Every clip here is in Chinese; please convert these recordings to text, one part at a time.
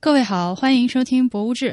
各位好，欢迎收听《博物志》。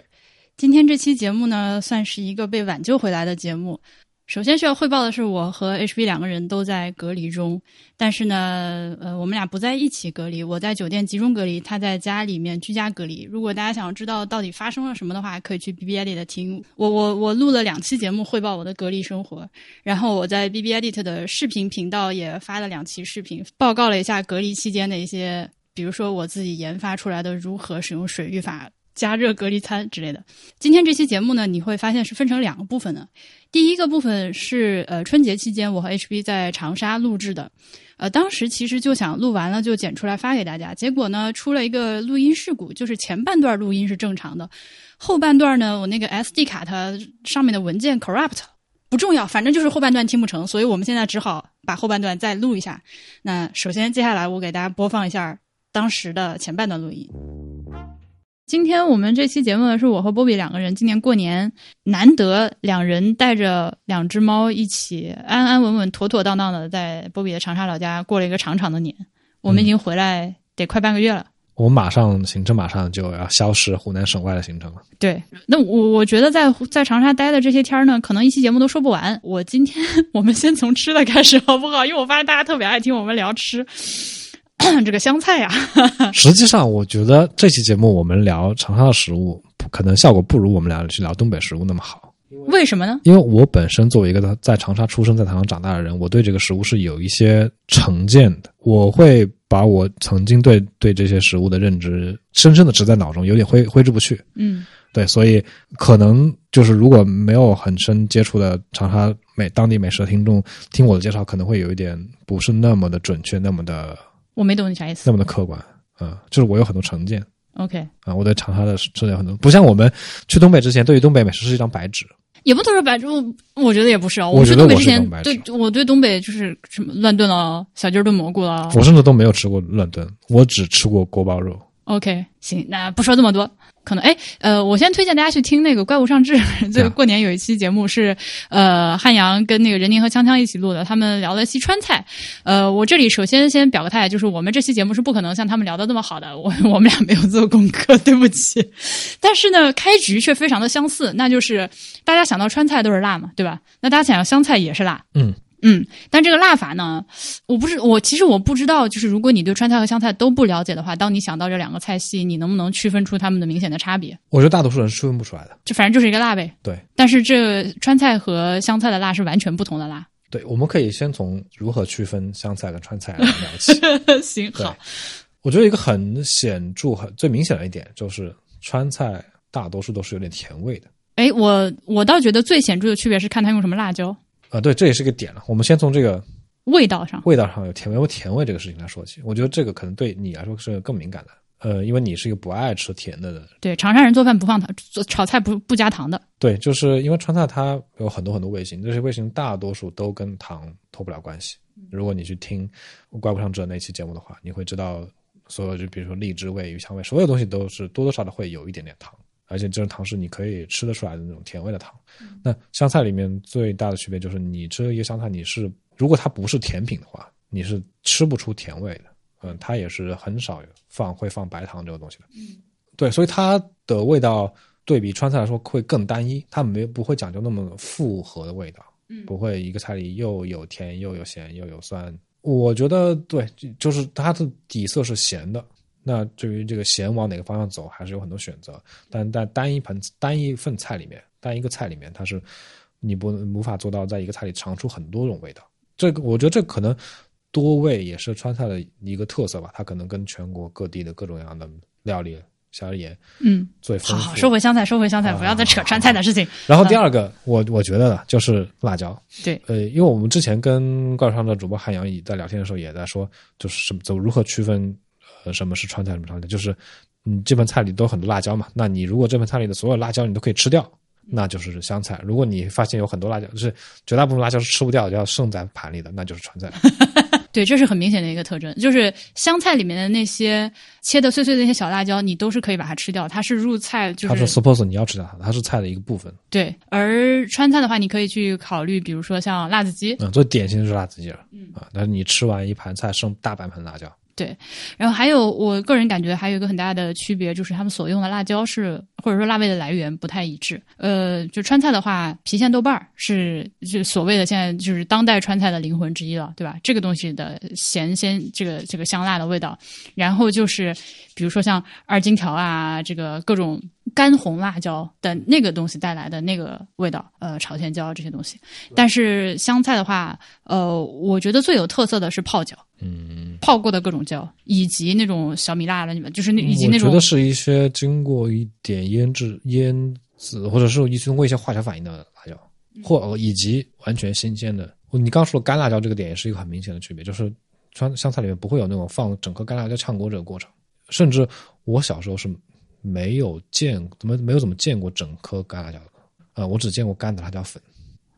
今天这期节目呢，算是一个被挽救回来的节目。首先需要汇报的是，我和 HB 两个人都在隔离中，但是呢，呃，我们俩不在一起隔离，我在酒店集中隔离，他在家里面居家隔离。如果大家想知道到底发生了什么的话，可以去 B B Edit 听我我我录了两期节目汇报我的隔离生活，然后我在 B B Edit 的视频频道也发了两期视频，报告了一下隔离期间的一些，比如说我自己研发出来的如何使用水浴法加热隔离餐之类的。今天这期节目呢，你会发现是分成两个部分的。第一个部分是呃春节期间我和 HB 在长沙录制的，呃当时其实就想录完了就剪出来发给大家，结果呢出了一个录音事故，就是前半段录音是正常的，后半段呢我那个 SD 卡它上面的文件 corrupt 不重要，反正就是后半段听不成，所以我们现在只好把后半段再录一下。那首先接下来我给大家播放一下当时的前半段录音。今天我们这期节目呢，是我和波比两个人今年过年难得两人带着两只猫一起安安稳稳、妥妥当当的在波比的长沙老家过了一个长长的年。我们已经回来得快半个月了。我们马上行程马上就要消失湖南省外的行程了。对，那我我觉得在在长沙待的这些天儿呢，可能一期节目都说不完。我今天 我们先从吃的开始好不好？因为我发现大家特别爱听我们聊吃。这个香菜呀，实际上我觉得这期节目我们聊长沙的食物，可能效果不如我们俩去聊东北食物那么好。为什么呢？因为我本身作为一个在长沙出生、在长沙长大的人，我对这个食物是有一些成见的。我会把我曾经对对这些食物的认知深深的植在脑中，有点挥挥之不去。嗯，对，所以可能就是如果没有很深接触的长沙美当地美食的听众听我的介绍，可能会有一点不是那么的准确，那么的。我没懂你啥意思。那么的客观，啊，就是我有很多成见。OK，啊，我对长沙的吃的有很多，不像我们去东北之前，对于东北美食是一张白纸。也不都是白纸，我我觉得也不是啊。我去东北之前对我对东北就是什么乱炖啊、小鸡儿炖蘑菇啊。我甚至都没有吃过乱炖，我只吃过锅包肉。OK，行，那不说这么多。可能哎，呃，我先推荐大家去听那个《怪物上志》，这个过年有一期节目是呃汉阳跟那个任宁和锵锵一起录的，他们聊了西川菜。呃，我这里首先先表个态，就是我们这期节目是不可能像他们聊的那么好的，我我们俩没有做功课，对不起。但是呢，开局却非常的相似，那就是大家想到川菜都是辣嘛，对吧？那大家想到湘菜也是辣，嗯。嗯，但这个辣法呢，我不是我其实我不知道，就是如果你对川菜和湘菜都不了解的话，当你想到这两个菜系，你能不能区分出它们的明显的差别？我觉得大多数人是区分不出来的。就反正就是一个辣呗。对但是这川菜和湘菜的辣是完全不同的辣。对，我们可以先从如何区分湘菜跟川菜来聊起。行，好，，我觉得一个很显著、很最明显的一点就是川菜大多数都是有点甜味的。哎，我我倒觉得最显著的区别是看它用什么辣椒，啊、对，这也是个点了。我们先从这个味道上。味道上有甜味，有甜味这个事情来说起。我觉得这个可能对你来说是更敏感的，呃，因为你是一个不爱吃甜的人。对，长沙人做饭不放糖，做炒菜不不加糖的。对，就是因为川菜它有很多很多味型，这些味型大多数都跟糖脱不了关系。如果你去听《怪不上志》那期节目的话，你会知道，所有就比如说荔枝味、鱼香味，所有东西都是多多少少会有一点点糖，而且这种糖是你可以吃得出来的那种甜味的糖。那香菜里面最大的区别就是，你吃一个香菜，你是如果它不是甜品的话，你是吃不出甜味的。嗯，它也是很少放会放白糖这个东西的。嗯，对，所以它的味道对比川菜来说会更单一，它没不会讲究那么复合的味道。嗯不会一个菜里又有甜又有咸又有酸。我觉得对，就就是它的底色是咸的。那至于这个咸往哪个方向走，还是有很多选择。但在单一盆单一份菜里面，单一个菜里面，它是你不无法做到在一个菜里尝出很多种味道。这个我觉得这可能多味也是川菜的一个特色吧。它可能跟全国各地的各种各样的料理小而言嗯，最丰富。好好，收回湘菜，收回湘菜，不要再扯川菜的事情。然后第二个，我我觉得呢，就是辣椒。对，呃，因为我们之前跟怪上的主播汉阳在聊天的时候，也在说，就是什么怎么如何区分，呃，什么是川菜，什么川菜，就是你这盆菜里都很多辣椒嘛，那你如果这盆菜里的所有辣椒你都可以吃掉，那就是湘菜；如果你发现有很多辣椒，就是绝大部分辣椒是吃不掉，就要剩在盘里的，那就是川菜。对，这是很明显的一个特征，就是湘菜里面的那些切的碎碎的那些小辣椒，你都是可以把它吃掉，它是入菜，就它是是 suppose 你要吃掉它，它是菜的一个部分。对。而川菜的话，你可以去考虑，比如说像辣子鸡，嗯，最典型的是辣子鸡了。嗯啊，但是你吃完一盘菜剩大半盆辣椒，对，然后还有我个人感觉还有一个很大的区别，就是他们所用的辣椒是或者说辣味的来源不太一致。呃，就川菜的话，郫县豆瓣儿是就所谓的现在就是当代川菜的灵魂之一了，对吧？这个东西的咸鲜，这个这个香辣的味道，然后就是比如说像二荆条啊，这个各种干红辣椒的那个东西带来的那个味道，呃，朝天椒这些东西。但是湘菜的话，呃，我觉得最有特色的是泡椒。嗯，泡过的各种椒，以及那种小米辣的，你们就是那以及那种我觉得是一些经过一点腌制、腌制，或者是一通过一些化学反应的辣椒，嗯或以及完全新鲜的。你刚说的干辣椒这个点也是一个很明显的区别，就是川湘菜里面不会有那种放整颗干辣椒炝锅这个过程，甚至我小时候是没有见怎么没有怎么见过整颗干辣椒的，呃，我只见过干的辣椒粉。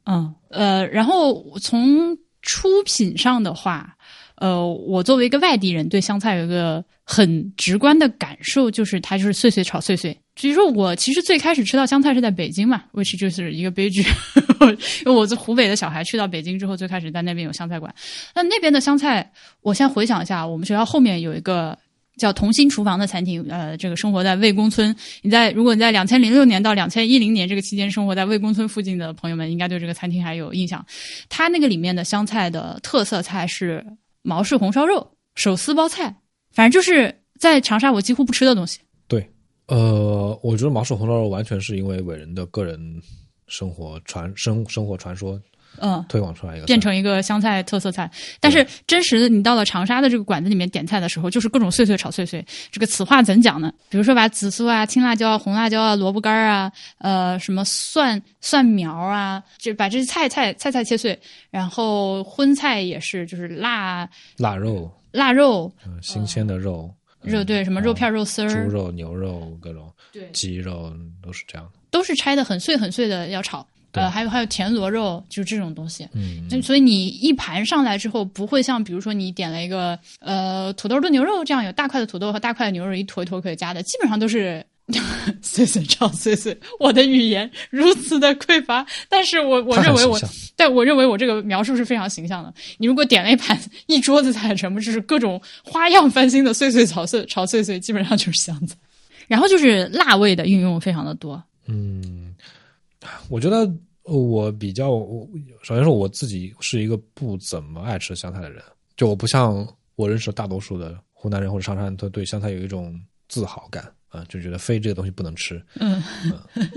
嗯呃，然后从出品上的话，呃，我作为一个外地人，对香菜有一个很直观的感受，就是它就是碎碎炒碎碎。比如说，我其实最开始吃到香菜是在北京嘛，which 就是一个悲剧，因 为我是湖北的小孩，去到北京之后，最开始在那边有湘菜馆。那那边的湘菜，我先回想一下，我们学校后面有一个。叫同心厨房的餐厅，呃，这个生活在魏公村。你在如果你在两千零六年到两千一零年这个期间生活在魏公村附近的朋友们，应该对这个餐厅还有印象。它那个里面的湘菜的特色菜是毛氏红烧肉、手撕包菜，反正就是在长沙我几乎不吃的东西。对，呃，我觉得毛氏红烧肉完全是因为伟人的个人生活传生生活传说嗯，推广出来一个变成一个湘菜特色菜。但是真实的，你到了长沙的这个馆子里面点菜的时候，就是各种碎碎炒碎碎。这个此话怎讲呢？比如说把紫苏啊、青辣椒啊、红辣椒啊、萝卜干啊、呃什么蒜蒜苗啊，就把这些菜菜菜菜切碎。然后荤菜也是，就是辣腊肉，腊肉、嗯，新鲜的肉，肉对什么肉片、肉丝儿，猪肉、牛肉各种对，鸡肉都是这样的。都是拆的很碎很碎的要炒。对呃，还有还有田螺肉，就是这种东西。嗯，就所以你一盘上来之后，不会像比如说你点了一个呃土豆炖牛肉这样有大块的土豆和大块的牛肉一坨一坨可以加的，基本上都是 碎碎炒碎碎。我的语言如此的匮乏，但是我我认为我但我认为我这个描述是非常形象的。你如果点了一盘一桌子菜，全部就是各种花样翻新的碎碎炒碎炒碎碎，基本上就是香菜。然后就是辣味的运用非常的多，嗯，我觉得呃我比较，我首先说我自己是一个不怎么爱吃香菜的人，就我不像我认识的大多数的湖南人或者长沙人，都对香菜有一种自豪感啊、就觉得非这个东西不能吃。嗯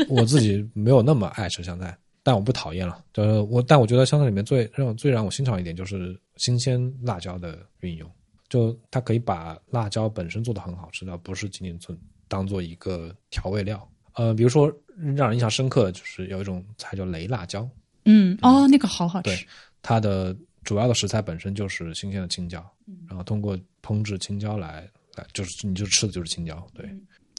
我自己没有那么爱吃香菜，但我不讨厌了。就是我，但我觉得香菜里面最让最让我欣赏一点就是新鲜辣椒的运用，就它可以把辣椒本身做的很好吃的，不是仅仅存当做一个调味料。呃，比如说让人印象深刻的就是有一种菜叫雷辣椒，嗯哦，那个好好吃。对，它的主要的食材本身就是新鲜的青椒，嗯。然后通过烹制青椒来来，就是你就吃的就是青椒，对。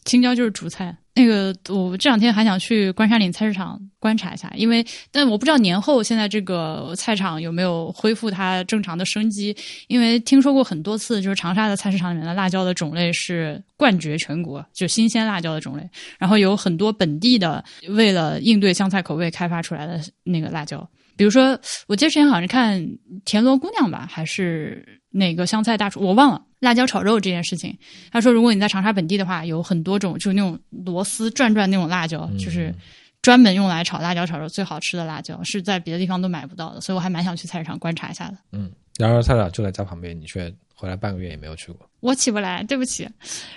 青椒就是主菜。那个，我这两天还想去关山岭菜市场观察一下，因为但我不知道年后现在这个菜场有没有恢复它正常的生机。因为听说过很多次，就是长沙的菜市场里面的辣椒的种类是冠绝全国，就新鲜辣椒的种类。然后有很多本地的为了应对湘菜口味开发出来的那个辣椒，比如说我记得之前好像是看田螺姑娘吧，还是哪个湘菜大厨，我忘了。辣椒炒肉这件事情，他说，如果你在长沙本地的话，有很多种，就是那种螺丝转转那种辣椒，就是专门用来炒辣椒炒肉最好吃的辣椒，是在别的地方都买不到的，所以我还蛮想去菜市场观察一下的。嗯，然而菜场就在家旁边，你却回来半个月也没有去过。我起不来，对不起。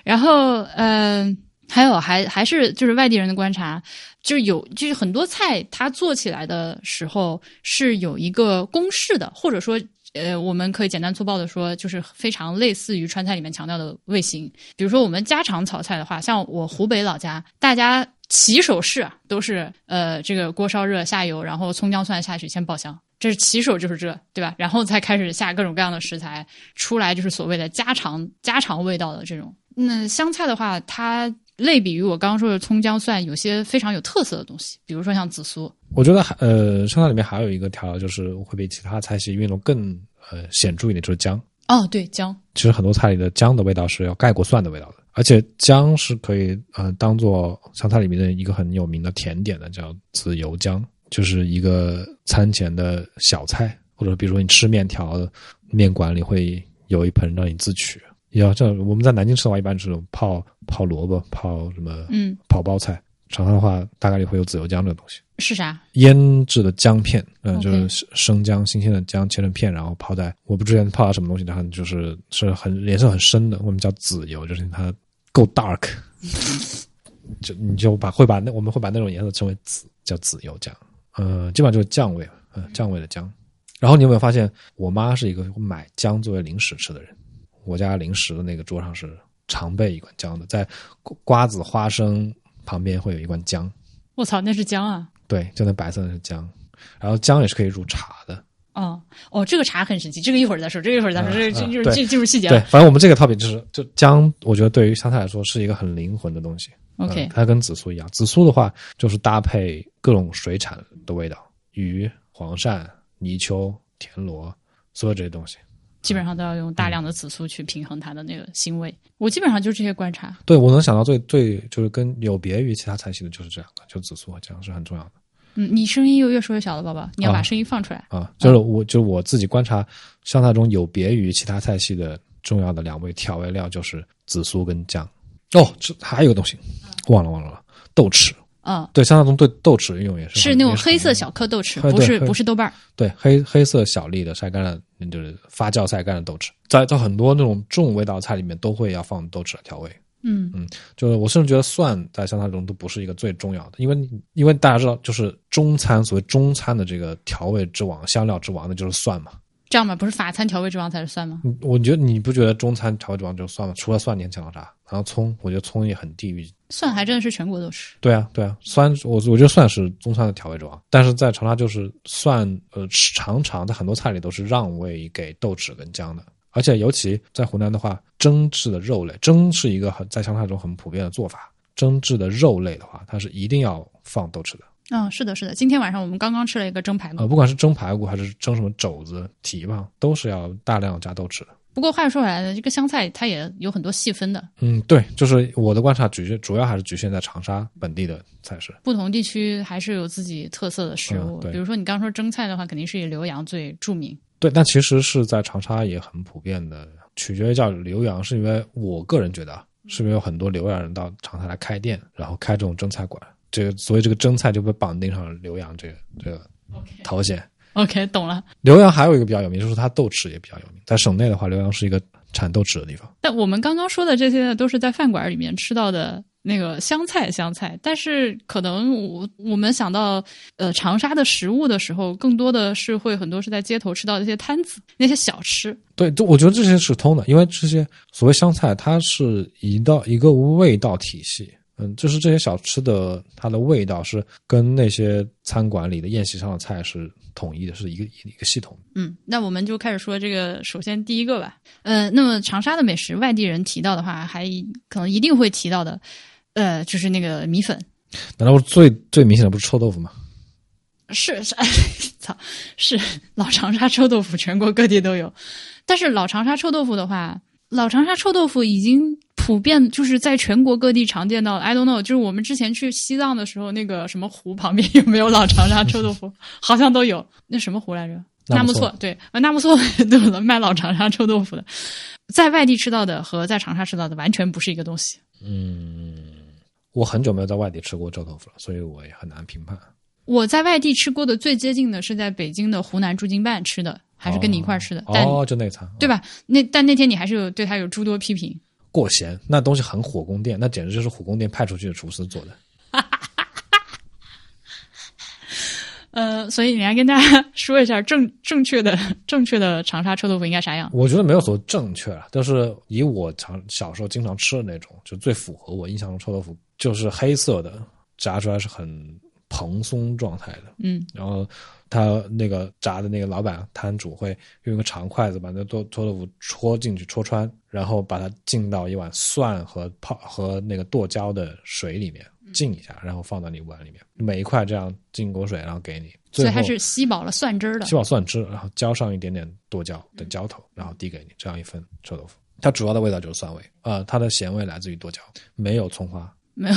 然后，呃，还有还还是就是外地人的观察，就是有就是很多菜它做起来的时候是有一个公式的，或者说。呃，我们可以简单粗暴的说，就是非常类似于川菜里面强调的味型。比如说，我们家常炒菜的话，像我湖北老家，大家起手式，都是呃，这个锅烧热下油，然后葱姜蒜下去先爆香，这是起手就是这，对吧？然后才开始下各种各样的食材，出来就是所谓的家常家常味道的这种。那湘菜的话，它类比于我刚刚说的葱姜蒜，有些非常有特色的东西，比如说像紫苏。我觉得还呃，湘菜里面还有一个调料，就是会比其他菜系运用更呃显著一点，就是姜。哦，对，姜。其实很多菜里的姜的味道是要盖过蒜的味道的，而且姜是可以呃当做湘菜里面的一个很有名的甜点的，叫紫油姜，就是一个餐前的小菜，或者比如说你吃面条，面馆里会有一盆让你自取，有这我们在南京吃的话，一般是泡泡萝卜、泡什么嗯，泡包菜。长沙的话，大概率会有紫油姜这个东西，是啥？腌制的姜片，嗯、就是生姜，新鲜的姜切成片，然后泡在我不知道泡到什么东西，然后就是是很颜色很深的，我们叫紫油，就是它够 dark，就你就把会把那我们会把那种颜色称为紫，叫紫油姜，呃，基本上就是酱味，嗯、酱味的姜。然后你有没有发现，我妈是一个买姜作为零食吃的人？我家零食的那个桌上是常备一罐姜的，在瓜子、花生旁边会有一罐姜，我操，那是姜啊！对，就那白色的是姜，然后姜也是可以入茶的。哦哦，这个茶很神奇，这个一会儿再说，这个一会儿再说，这这就是嗯对这进入细节对，反正我们这个 topic 就是，就姜，我觉得对于香菜来说是一个很灵魂的东西。OK，嗯它跟紫苏一样，紫苏的话就是搭配各种水产的味道，鱼、黄鳝、泥鳅、田螺，所有这些东西。基本上都要用大量的紫苏去平衡它的那个腥味。我基本上就是这些观察。对我能想到最最就是跟有别于其他菜系的就是这样的，就紫苏和姜是很重要的嗯，你声音又越说越小了，宝宝，你要把啊声音放出来。啊。就是我就是我自己观察湘菜中有别于其他菜系的重要的两味调味料就是紫苏跟姜。哦，这还有个东西，忘了忘了了，豆豉。嗯，对，香菜中对豆豉的运用也是是那种黑色小颗豆豉，不是不是豆瓣儿。对黑黑色小粒的晒干了，就是发酵晒干的豆豉，在在很多那种重味道菜里面都会要放豆豉来调味。嗯嗯就是我甚至觉得蒜在香菜中都不是一个最重要的，因为因为大家知道，就是中餐所谓中餐的这个调味之王、香料之王，那就是蒜嘛。这样吧，不是法餐调味之王才是蒜吗？嗯我觉得你不觉得中餐调味之王就是蒜吗？除了蒜，你还想到啥？然后葱，我觉得葱也很地域。蒜还真的是全国都是。对啊，对啊，蒜我我觉得蒜是中餐的调味之王，但是在长沙就是蒜，呃，常常在很多菜里都是让位给豆豉跟姜的，而且尤其在湖南的话，蒸制的肉类，蒸是一个很在湘菜中很普遍的做法，蒸制的肉类的话，它是一定要放豆豉的，嗯，是的，是的。今天晚上我们刚刚吃了一个蒸排骨呃，，不管是蒸排骨还是蒸什么肘子、蹄膀，都是要大量加豆豉的。不过话又说回来呢，这个湘菜它也有很多细分的，嗯，对，就是我的观察局限主要还是局限在长沙本地的菜式。不同地区还是有自己特色的食物。嗯比如说你刚说蒸菜的话，肯定是以浏阳最著名。对，但其实是在长沙也很普遍的，取决于叫浏阳，是因为我个人觉得啊，是因为有很多浏阳人到长沙来开店，然后开这种蒸菜馆，这个所以这个蒸菜就被绑定上浏阳这个这个头衔。OK，懂了。浏阳还有一个比较有名，就是它豆豉也比较有名，在省内的话，浏阳是一个产豆豉的地方。但我们刚刚说的这些呢，都是在饭馆里面吃到的那个湘菜，湘菜。但是可能我我们想到呃长沙的食物的时候，更多的是会很多是在街头吃到的一些摊子、那些小吃。对，就我觉得这些是通的，因为这些所谓湘菜，它是一道一个味道体系。嗯，就是这些小吃的它的味道是跟那些餐馆里的宴席上的菜是统一的，是一个一个系统。嗯，那我们就开始说这个，首先第一个吧。呃，那么长沙的美食，外地人提到的话，还可能一定会提到的，呃，就是那个米粉。难道最最明显的不是臭豆腐吗？是是，操，是老长沙臭豆腐，全国各地都有。但是老长沙臭豆腐的话，老长沙臭豆腐已经普遍就是在全国各地常见到。I don't know，就是我们之前去西藏的时候，那个什么湖旁边有没有老长沙臭豆腐？好像都有。那什么湖来着？纳木错错，对，呃纳木错都有卖老长沙臭豆腐的。在外地吃到的和在长沙吃到的完全不是一个东西。嗯我很久没有在外地吃过臭豆腐了，所以我也很难评判。我在外地吃过的最接近的是在北京的湖南驻京办吃的，还是跟你一块吃的，但哦，就那餐对吧？那但那天你还是有对他有诸多批评。过咸，那东西很火宫殿，那简直就是火宫殿派出去的厨师做的。呃，所以你来跟大家说一下正正确的正确的长沙臭豆腐应该啥样？我觉得没有所谓正确啊，但是以我常小时候经常吃的那种，就最符合我印象中臭豆腐，就是黑色的，炸出来是很蓬松状态的。嗯然后他那个炸的那个老板摊主会用一个长筷子把那剁臭豆腐戳进去戳穿，然后把它浸到一碗蒜和泡和那个剁椒的水里面浸一下，然后放到你碗里面，每一块这样浸过水，然后给你。所以它是吸饱了蒜汁儿的吸饱蒜汁，然后浇上一点点剁椒的浇头，然后递给你，这样一份臭豆腐。它主要的味道就是蒜味，呃，它的咸味来自于剁椒，没有葱花。没有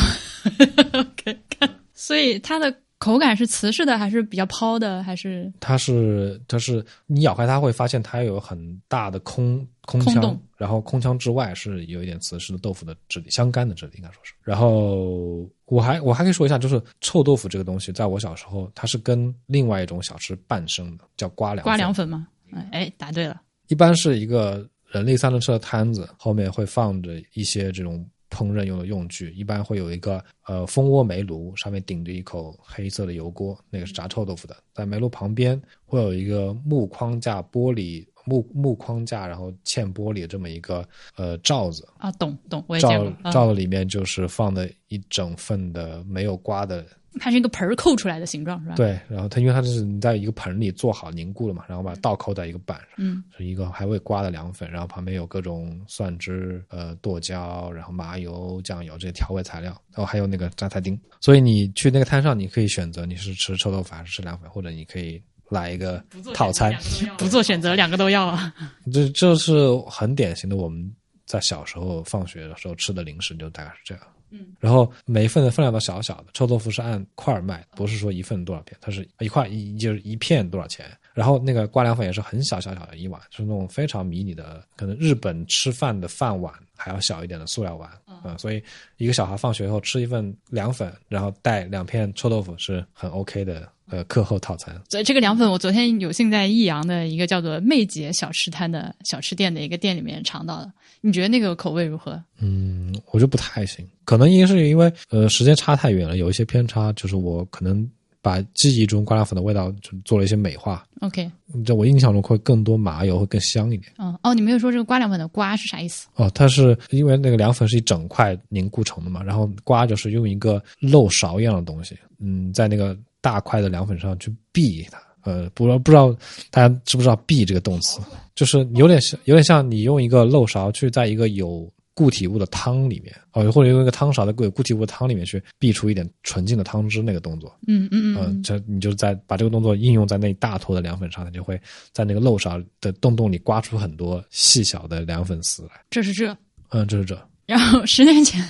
所以它的口感是瓷实的，还是比较抛的，还是它是它是你咬开它会发现它有很大的空空腔，空然后空腔之外是有一点瓷实的豆腐的质地，香干的质地应该说是。然后我还我还可以说一下，就是臭豆腐这个东西，在我小时候它是跟另外一种小吃伴生的，叫瓜凉瓜凉粉吗？哎，答对了。一般是一个人力三轮车的摊子，后面会放着一些这种烹饪用的用具，一般会有一个呃蜂窝煤炉，上面顶着一口黑色的油锅，那个是炸臭豆腐的。在煤炉旁边会有一个木框架玻璃木木框架，然后嵌玻璃的这么一个呃罩子啊，懂懂，我也见罩过。嗯罩子里面就是放的一整份的没有刮的它是一个盆儿扣出来的形状，是吧？，对，然后它因为它就是你在一个盆里做好凝固了嘛，然后把它倒扣在一个板上，嗯，是一个还未刮的凉粉，然后旁边有各种蒜汁、呃剁椒，然后麻油、酱油这些调味材料，然后还有那个榨菜丁。所以你去那个摊上，你可以选择你是吃臭豆腐还是吃凉粉，或者你可以来一个套餐。不做选择，两个都要啊。这这是很典型的我们在小时候放学的时候吃的零食，就大概是这样。嗯，然后每一份的分量都小小的，臭豆腐是按块卖，不是说一份多少片，它是一块一就是一片多少钱。然后那个挂凉粉也是很小小小的一碗，就是那种非常迷你的，可能日本吃饭的饭碗还要小一点的塑料碗啊、呃所以一个小孩放学后吃一份凉粉，然后带两片臭豆腐是很 OK 的呃课后套餐。所以这个凉粉，我昨天有幸在益阳的一个叫做媚姐小吃摊的小吃店的一个店里面尝到了。你觉得那个口味如何？嗯，我觉得不太行，可能一个是因为呃时间差太远了，有一些偏差，就是我可能把记忆中瓜凉粉的味道就做了一些美化，OK，在我印象中会更多麻油，会更香一点。嗯，哦，你没有说这个瓜凉粉的瓜是啥意思？哦，它是因为那个凉粉是一整块凝固成的嘛，然后瓜就是用一个漏勺一样的东西，嗯，在那个大块的凉粉上去避它。呃，不知道不知道大家知不知道“避”这个动词，就是有点像有点像你用一个漏勺去在一个有固体物的汤里面，哦，或者用一个汤勺的固固体物的汤里面去避出一点纯净的汤汁那个动作。嗯嗯嗯、嗯，这你就在把这个动作应用在那一大坨的凉粉上，它就会在那个漏勺的洞洞里刮出很多细小的凉粉丝来。这是这。嗯，这是这。然后十年前，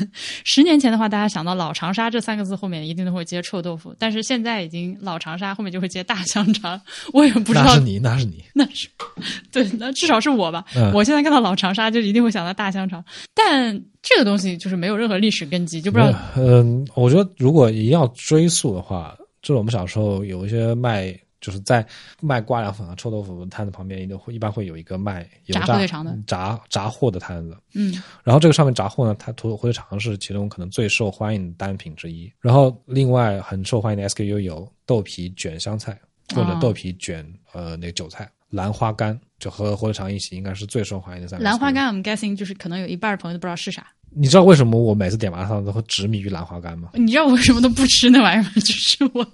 十年前的话，大家想到老长沙这三个字后面一定都会接臭豆腐，但是现在已经老长沙后面就会接大香肠，我也不知道那是你，那是你。那是对，那至少是我吧。嗯我现在看到老长沙就一定会想到大香肠，但这个东西就是没有任何历史根基，就不知道嗯，我觉得如果一定要追溯的话，就是我们小时候有一些卖，就是在卖瓜凉粉啊、臭豆腐摊子旁边，一定会一般会有一个卖油炸炸火腿肠的炸炸货的摊子。嗯然后这个上面炸货呢，它土火腿肠是其中可能最受欢迎的单品之一。然后另外很受欢迎的 SKU 有豆皮卷香菜或者哦豆皮卷、呃那个韭菜、兰花干，就和火腿肠一起应该是最受欢迎的三。兰花干，I'm guessing 就是可能有一半的朋友都不知道是啥。你知道为什么我每次点麻辣烫都会执迷于兰花干吗？你知道我为什么都不吃那玩意儿吗？就是我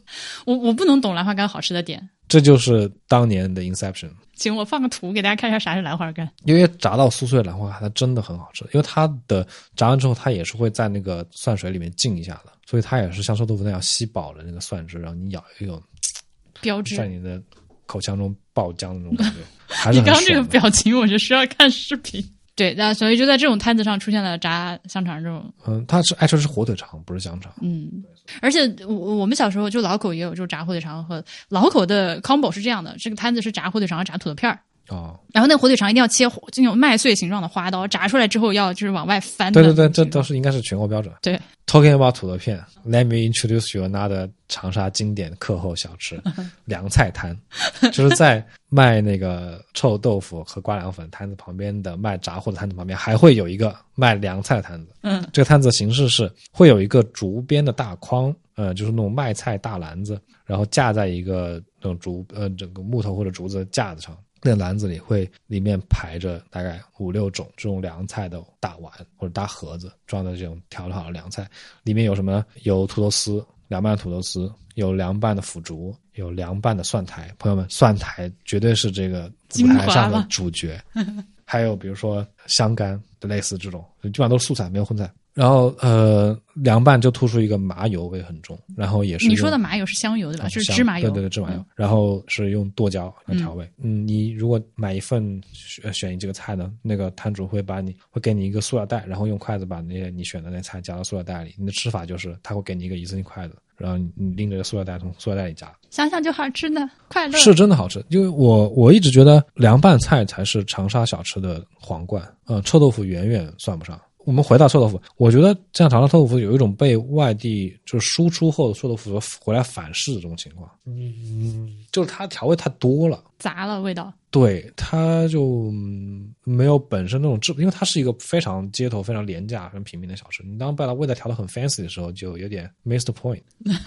我我不能懂兰花干好吃的点，这就是当年的 Inception。行我放个图给大家看一下啥是兰花干。因为炸到酥脆的兰花干，它真的很好吃。因为它的炸完之后，它也是会在那个蒜水里面浸一下的，所以它也是像臭豆腐那样吸饱了那个蒜汁，然后你咬一口，标志在。你的口腔中爆浆的那种感觉，还是你刚刚这个表情，我就需要看视频。对，那所以就在这种摊子上出现了炸香肠这种，嗯，他是爱吃是火腿肠，不是香肠。嗯，而且我我们小时候就老口也有就是炸火腿肠和老口的 combo 是这样的，这个摊子是炸火腿肠和炸土豆片儿，哦，然后那个火腿肠一定要切就那种麦穗形状的花刀，炸出来之后要就是往外翻对对对，这都是应该是全国标准。对。Talking about 土豆片，Let me introduce you another 长沙经典课后小吃—— 凉菜摊，就是在卖那个臭豆腐和瓜凉粉摊子旁边的卖炸货的摊子旁边，还会有一个卖凉菜的摊子。嗯。这个摊子形式是会有一个竹编的大筐，呃，就是那种卖菜大篮子，然后架在一个那种竹呃整个木头或者竹子的架子上。那个篮子里会里面排着大概五六种这种凉菜的大碗或者大盒子，装的这种调好的凉菜，里面有什么呢？有土豆丝，凉拌的土豆丝，有凉拌的腐竹，有凉拌的蒜苔。朋友们，蒜苔绝对是这个舞台上的主角。还有比如说香干，类似这种，基本上都是素菜，没有荤菜。然后呃，凉拌就突出一个麻油味很重，然后也是你说的麻油是香油对吧？就是芝麻油。对对对，芝麻油。嗯然后是用剁椒来调味。嗯，你如果买一份选选你这个菜呢，那个摊主会把你会给你一个塑料袋，然后用筷子把那些你选的那菜夹到塑料袋里。你的吃法就是他会给你一个一次性筷子，然后你你拎着塑料袋从塑料袋里夹，想想就好吃呢，快乐。是真的好吃。因为我我一直觉得凉拌菜才是长沙小吃的皇冠，呃，臭豆腐远远算不上。我们回到臭豆腐，我觉得像长沙臭豆腐有一种被外地就是输出后的臭豆腐所回来反噬的这种情况。嗯，就是它调味太多了。杂了味道。对，它就嗯没有本身那种质，因为它是一个非常街头、非常廉价、非常平民的小吃。你当把它味道调得很 fancy 的时候，就有点 missed point。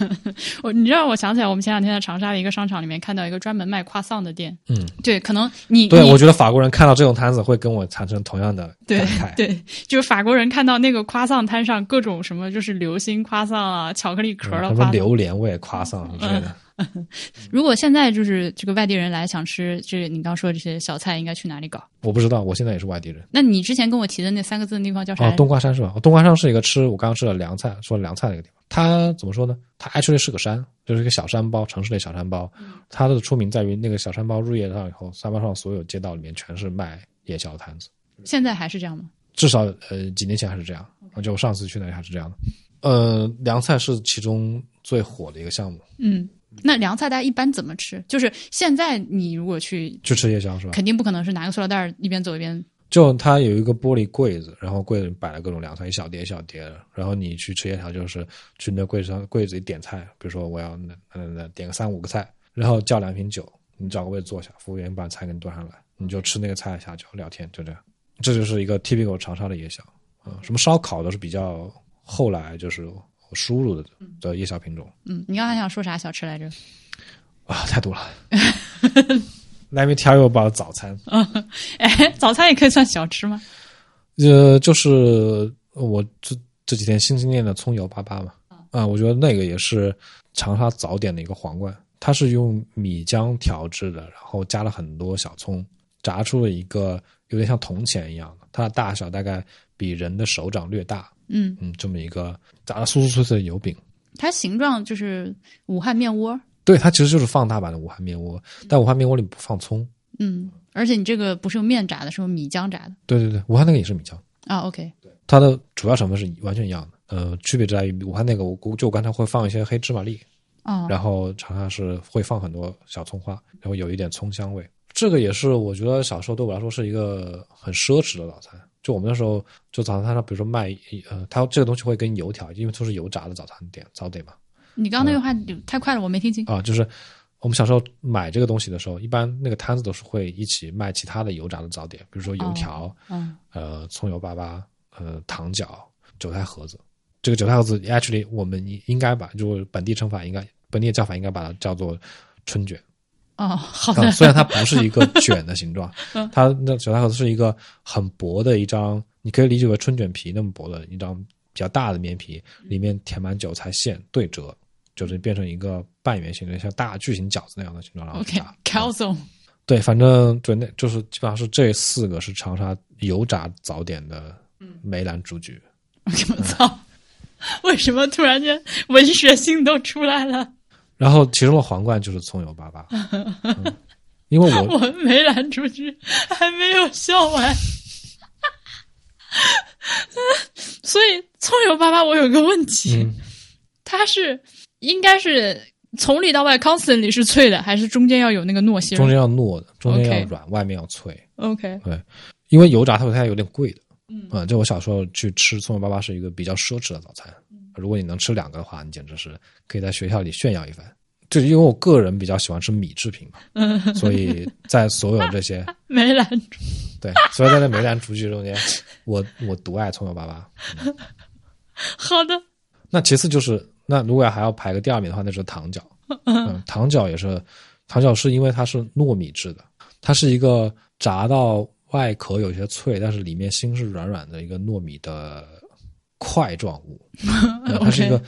我你知道，我想起来，我们前两天在长沙的一个商场里面看到一个专门卖夸丧的店。嗯，对，可能你对，你我觉得法国人看到这种摊子会跟我产生同样的对感慨。对，就是法国人看到那个夸丧摊上各种什么，就是流心夸丧啊，巧克力壳嗯什么。榴莲味、夸丧之类的。如果现在就是这个外地人来想吃就是你刚说的这些小菜，应该去哪里搞？我不知道，我现在也是外地人。那你之前跟我提的那三个字的地方叫啥来哦，着？冬瓜山是吧？哦冬瓜山是一个吃我刚刚吃的凉菜，说凉菜的一个地方。它怎么说呢？它 actually 是个山，就是一个小山包，城市的小山包。它的出名在于那个小山包入夜上以后，山包上所有街道里面全是卖夜宵的摊子。现在还是这样吗？至少呃几年前还是这样，就我上次去那里还是这样的。呃，凉菜是其中最火的一个项目，嗯，那凉菜大家一般怎么吃？就是现在你如果去，去吃夜宵是吧？肯定不可能是拿个塑料袋儿一边走一边。就它有一个玻璃柜子，然后柜子里摆了各种凉菜，一小碟一小碟的。然后你去吃夜宵，就是去那柜子上柜子里点菜，比如说我要那那那点个三五个菜，然后叫两瓶酒，你找个位置坐下，服务员把菜给你端上来，你就吃那个菜下酒聊天，就这样。这就是一个 typical 长沙的夜宵啊、什么烧烤都是比较后来就是我输入的的夜宵品种嗯，你刚才想说啥小吃来着？啊，太多了。Let me tell you about 早餐。哎，早餐也可以算小吃吗？呃，就是我这这几天新新练的葱油粑粑嘛，啊，我觉得那个也是长沙早点的一个皇冠。它是用米浆调制的，然后加了很多小葱，炸出了一个有点像铜钱一样的，它的大小大概比人的手掌略大，嗯，嗯，这么一个炸的酥酥脆脆的油饼。它形状就是武汉面窝。对，它其实就是放大版的武汉面窝，但武汉面窝里不放葱。嗯，而且你这个不是用面炸的，是用米浆炸的对对对，武汉那个也是米浆。啊。OK，它的主要成分是完全一样的，呃，区别在于武汉那个我估就我刚才会放一些黑芝麻粒，哦，然后长沙是会放很多小葱花，然后有一点葱香味。这个也是我觉得小时候对我来说是一个很奢侈的早餐。就我们那时候就早餐摊上，比如说卖呃，它这个东西会跟油条，因为都是油炸的早餐店早点嘛你刚刚那句话太快了，我没听清。啊，就是我们小时候买这个东西的时候，一般那个摊子都是会一起卖其他的油炸的早点，比如说油条，嗯呃，葱油粑粑，呃，糖饺、韭菜盒子。这个韭菜盒子，actually 我们应该把，就是本地称法应该，本地的叫法应该把它叫做春卷。哦，好啊，的，虽然它不是一个卷的形状 嗯，它那韭菜盒子是一个很薄的一张，你可以理解为春卷皮那么薄的一张比较大的面皮，里面填满韭菜馅对折，就是变成一个半圆形的，像大巨型饺子那样的形状，然后去 OK，炸。calzone，对，反正对，那就是基本上是这四个是长沙油炸早点的梅兰竹菊。我操！为什么突然间文学性都出来了？然后其中的皇冠就是葱油粑粑，嗯因为我我没拦出去还没有笑完，所以葱油粑粑我有个问题，嗯。它是应该是从里到外 constantly 是脆的，还是中间要有那个糯馅中间要糯的，中间要软，外面要脆。？OK，对。因为油炸它它有点贵的，嗯。嗯，就我小时候去吃葱油粑粑是一个比较奢侈的早餐。如果你能吃两个的话，你简直是可以在学校里炫耀一番。就因为我个人比较喜欢吃米制品嘛，嗯，所以在所有这些 梅兰竹对，所以在这梅兰竹菊中间，我我独爱葱油粑粑。好的，那其次就是，那如果还要排个第二名的话，那就是糖饺。嗯，糖饺也是，糖饺是因为它是糯米制的，它是一个炸到外壳有些脆，但是里面心是软软的一个糯米的块状物。嗯它是一个，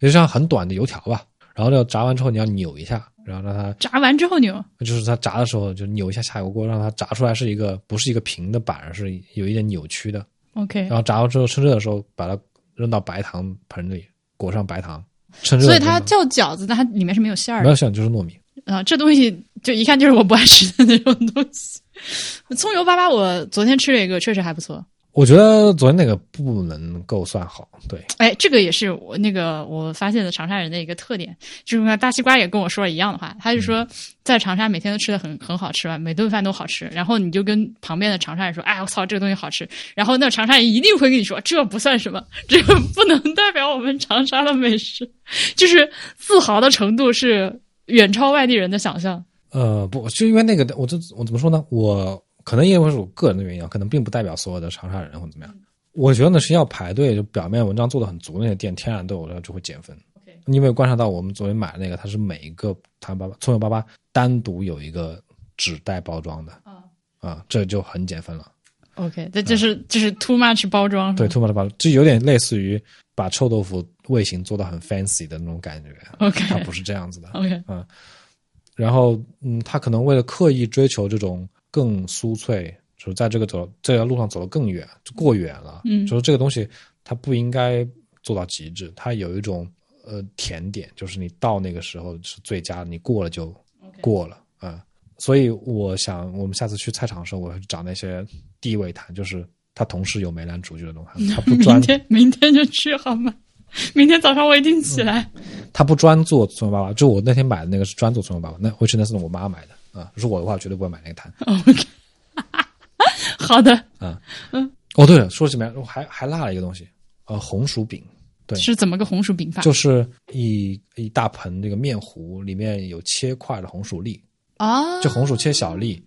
也就像很短的油条吧。然后要，炸完之后你要扭一下，然后让它炸完之后扭，就是它炸的时候就扭一下下油锅，让它炸出来是一个不是一个平的板，而是有一点扭曲的。OK，然后炸完之后趁热的时候，把它扔到白糖盆里，裹上白糖，趁热所以它叫饺子，但它里面是没有馅儿的没有馅就是糯米。啊、这东西就一看就是我不爱吃的那种东西。葱油粑粑，我昨天吃了一个，确实还不错。我觉得昨天那个不能够算好，对，哎，这个也是我那个我发现的长沙人的一个特点，就是说大西瓜也跟我说了一样的话，他就说在长沙每天都吃的很很好吃吧，每顿饭都好吃，然后你就跟旁边的长沙人说，哎，我操，这个东西好吃，然后那长沙人一定会跟你说，这不算什么，这不能代表我们长沙的美食，就是自豪的程度是远超外地人的想象。呃，不，就因为那个，我这我怎么说呢？我可能因为是我个人的原因啊，可能并不代表所有的长沙人或者怎么样。我觉得呢是要排队，就表面文章做的很足的那些店，天然对我来说就会减分。你有没有观察到我们昨天买的那个，它是每一个糖粑粑、葱油粑粑单独有一个纸袋包装的啊啊，这就很减分了。，OK，这就是就是 too much 包装，对，too much 包装，就有点类似于把臭豆腐味型做到很 fancy 的那种感觉，OK 它不是这样子的。OK，嗯然后，嗯，他可能为了刻意追求这种更酥脆，就是在这个走这条路上走得更远，就过远了。嗯就是这个东西它不应该做到极致，它有一种呃甜点，就是你到那个时候是最佳，你过了就过了啊、嗯所以我想，我们下次去菜场的时候，我会找那些地位谈，就是他同时有梅兰竹菊的东西，他不专明天明天就去好吗？明天早上我一定起来。他不专做葱油粑粑，就我那天买的那个是专做葱油粑粑，那回去那是我妈买的啊。如果我的话，绝对不会买那个摊。好的，哦，对了，说起来我还还落了一个东西，呃，红薯饼，对是怎么个红薯饼法？就是一一大盆这个面糊，里面有切块的红薯粒，哦，就红薯切小粒，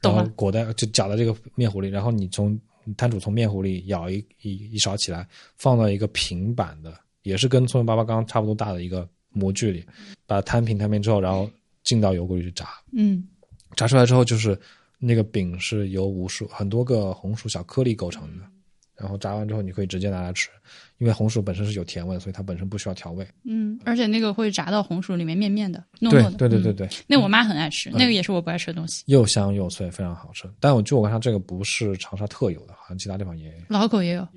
然后裹在就搅在这个面糊里，然后你从摊主从面糊里舀一一一勺起来，放到一个平板的，也是跟葱油粑粑刚刚差不多大的一个模具里，把它摊平摊平之后，然后进到油锅里去炸，嗯炸出来之后就是那个饼是由无数很多个红薯小颗粒构成的，然后炸完之后你可以直接拿来吃，因为红薯本身是有甜味，所以它本身不需要调味。嗯，而且那个会炸到红薯里面面面的，糯糯的。对，对对对对，那我妈很爱吃，那个也是我不爱吃的东西。又香又脆，非常好吃。但我据我观察，这个不是长沙特有的，好像其他地方也有。老口也有，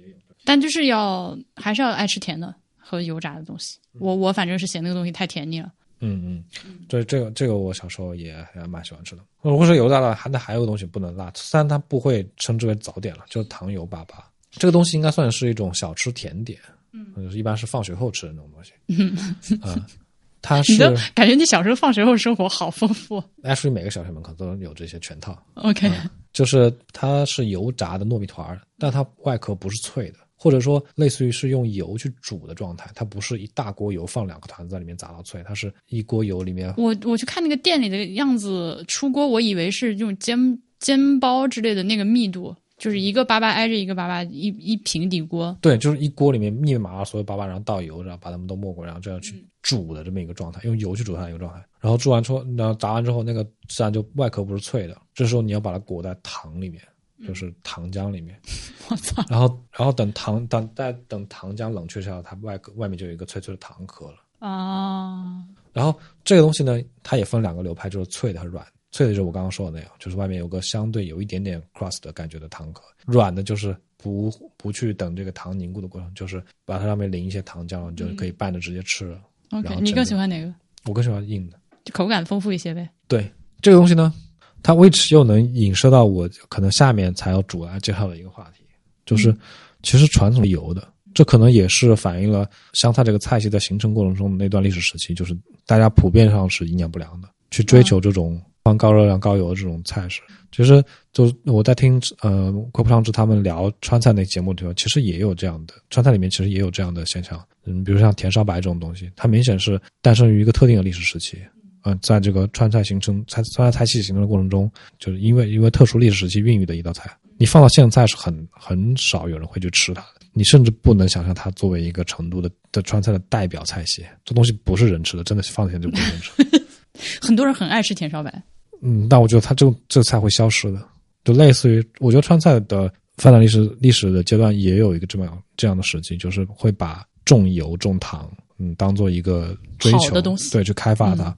但就是要还是要爱吃甜的和油炸的东西。我我反正是嫌那个东西太甜腻了。嗯嗯，这这个这个我小时候也还蛮喜欢吃的。如果说油炸的，还那还有个东西不能辣，虽然它不会称之为早点了，就是糖油粑粑。这个东西应该算是一种小吃甜点，嗯，一般是放学后吃的那种东西。嗯 啊，它是感觉你小时候放学后生活好丰富。actually 每个小学门口都有这些全套，OK，、就是它是油炸的糯米团儿，但它外壳不是脆的，或者说类似于是用油去煮的状态，它不是一大锅油放两个团子在里面炸到脆，它是一锅油里面我我去看那个店里的样子，出锅我以为是用煎煎包之类的那个密度，就是一个粑粑挨着一个粑粑，一一平底锅。对，就是一锅里面密密麻麻所有粑粑，然后倒油，然后把它们都没过，然后这样去煮的这么一个状态，用油去煮它的一个状态。然后煮完之后，然后炸完之后，那个自然就外壳不是脆的，这时候你要把它裹在糖里面，就是糖浆里面。我操！然后，然后等糖等再等糖浆冷却下来，它外壳外面就有一个脆脆的糖壳了。啊，然后这个东西呢，它也分两个流派，就是脆的和软。脆的就是我刚刚说的那样，就是外面有个相对有一点点 crust 的感觉的糖壳；软的就是不不去等这个糖凝固的过程，就是把它上面淋一些糖浆，你就可以拌着直接吃了。然 OK，你更喜欢哪个？我更喜欢硬的。就口感丰富一些呗。对这个东西呢，它 which 又能引射到我可能下面才要主要介绍的一个话题，就是其实传统油的，这可能也是反映了湘菜这个菜系在形成过程中的那段历史时期，就是大家普遍上是营养不良的，去追求这种放高热量、高油的这种菜式。其实就我在听呃郭普昌志他们聊川菜那节目的时候，其实也有这样的川菜里面其实也有这样的现象，嗯，比如像甜烧白这种东西，它明显是诞生于一个特定的历史时期。呃，在这个川菜形成川川菜菜系形成的过程中，就是因为因为特殊历史时期孕育的一道菜，你放到现在是很很少有人会去吃它的，你甚至不能想象它作为一个成都的的川菜的代表菜系，这东西不是人吃的，真的放现在就不是人吃。很多人很爱吃甜烧白。嗯，但我觉得它这个这个菜会消失的，就类似于我觉得川菜的发展历史历史的阶段也有一个这么样这样的时期，就是会把重油重糖，嗯，当做一个追求的东西对，去开发它。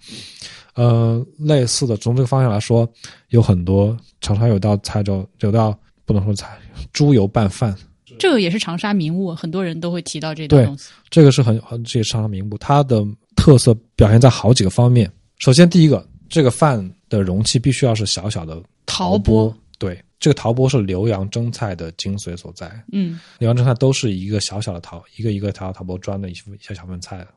呃，类似的，从这个方向来说，有很多长沙有道菜叫有道不能说菜，猪油拌饭，这个也是长沙名物，很多人都会提到这道对东西。这个是很很这也是长沙名物，它的特色表现在好几个方面。首先，第一个，这个饭的容器必须要是小小的陶钵钵，对，这个陶钵是浏阳蒸菜的精髓所在。嗯浏阳蒸菜都是一个小小的陶，一个一个陶陶钵装的一一小小份菜，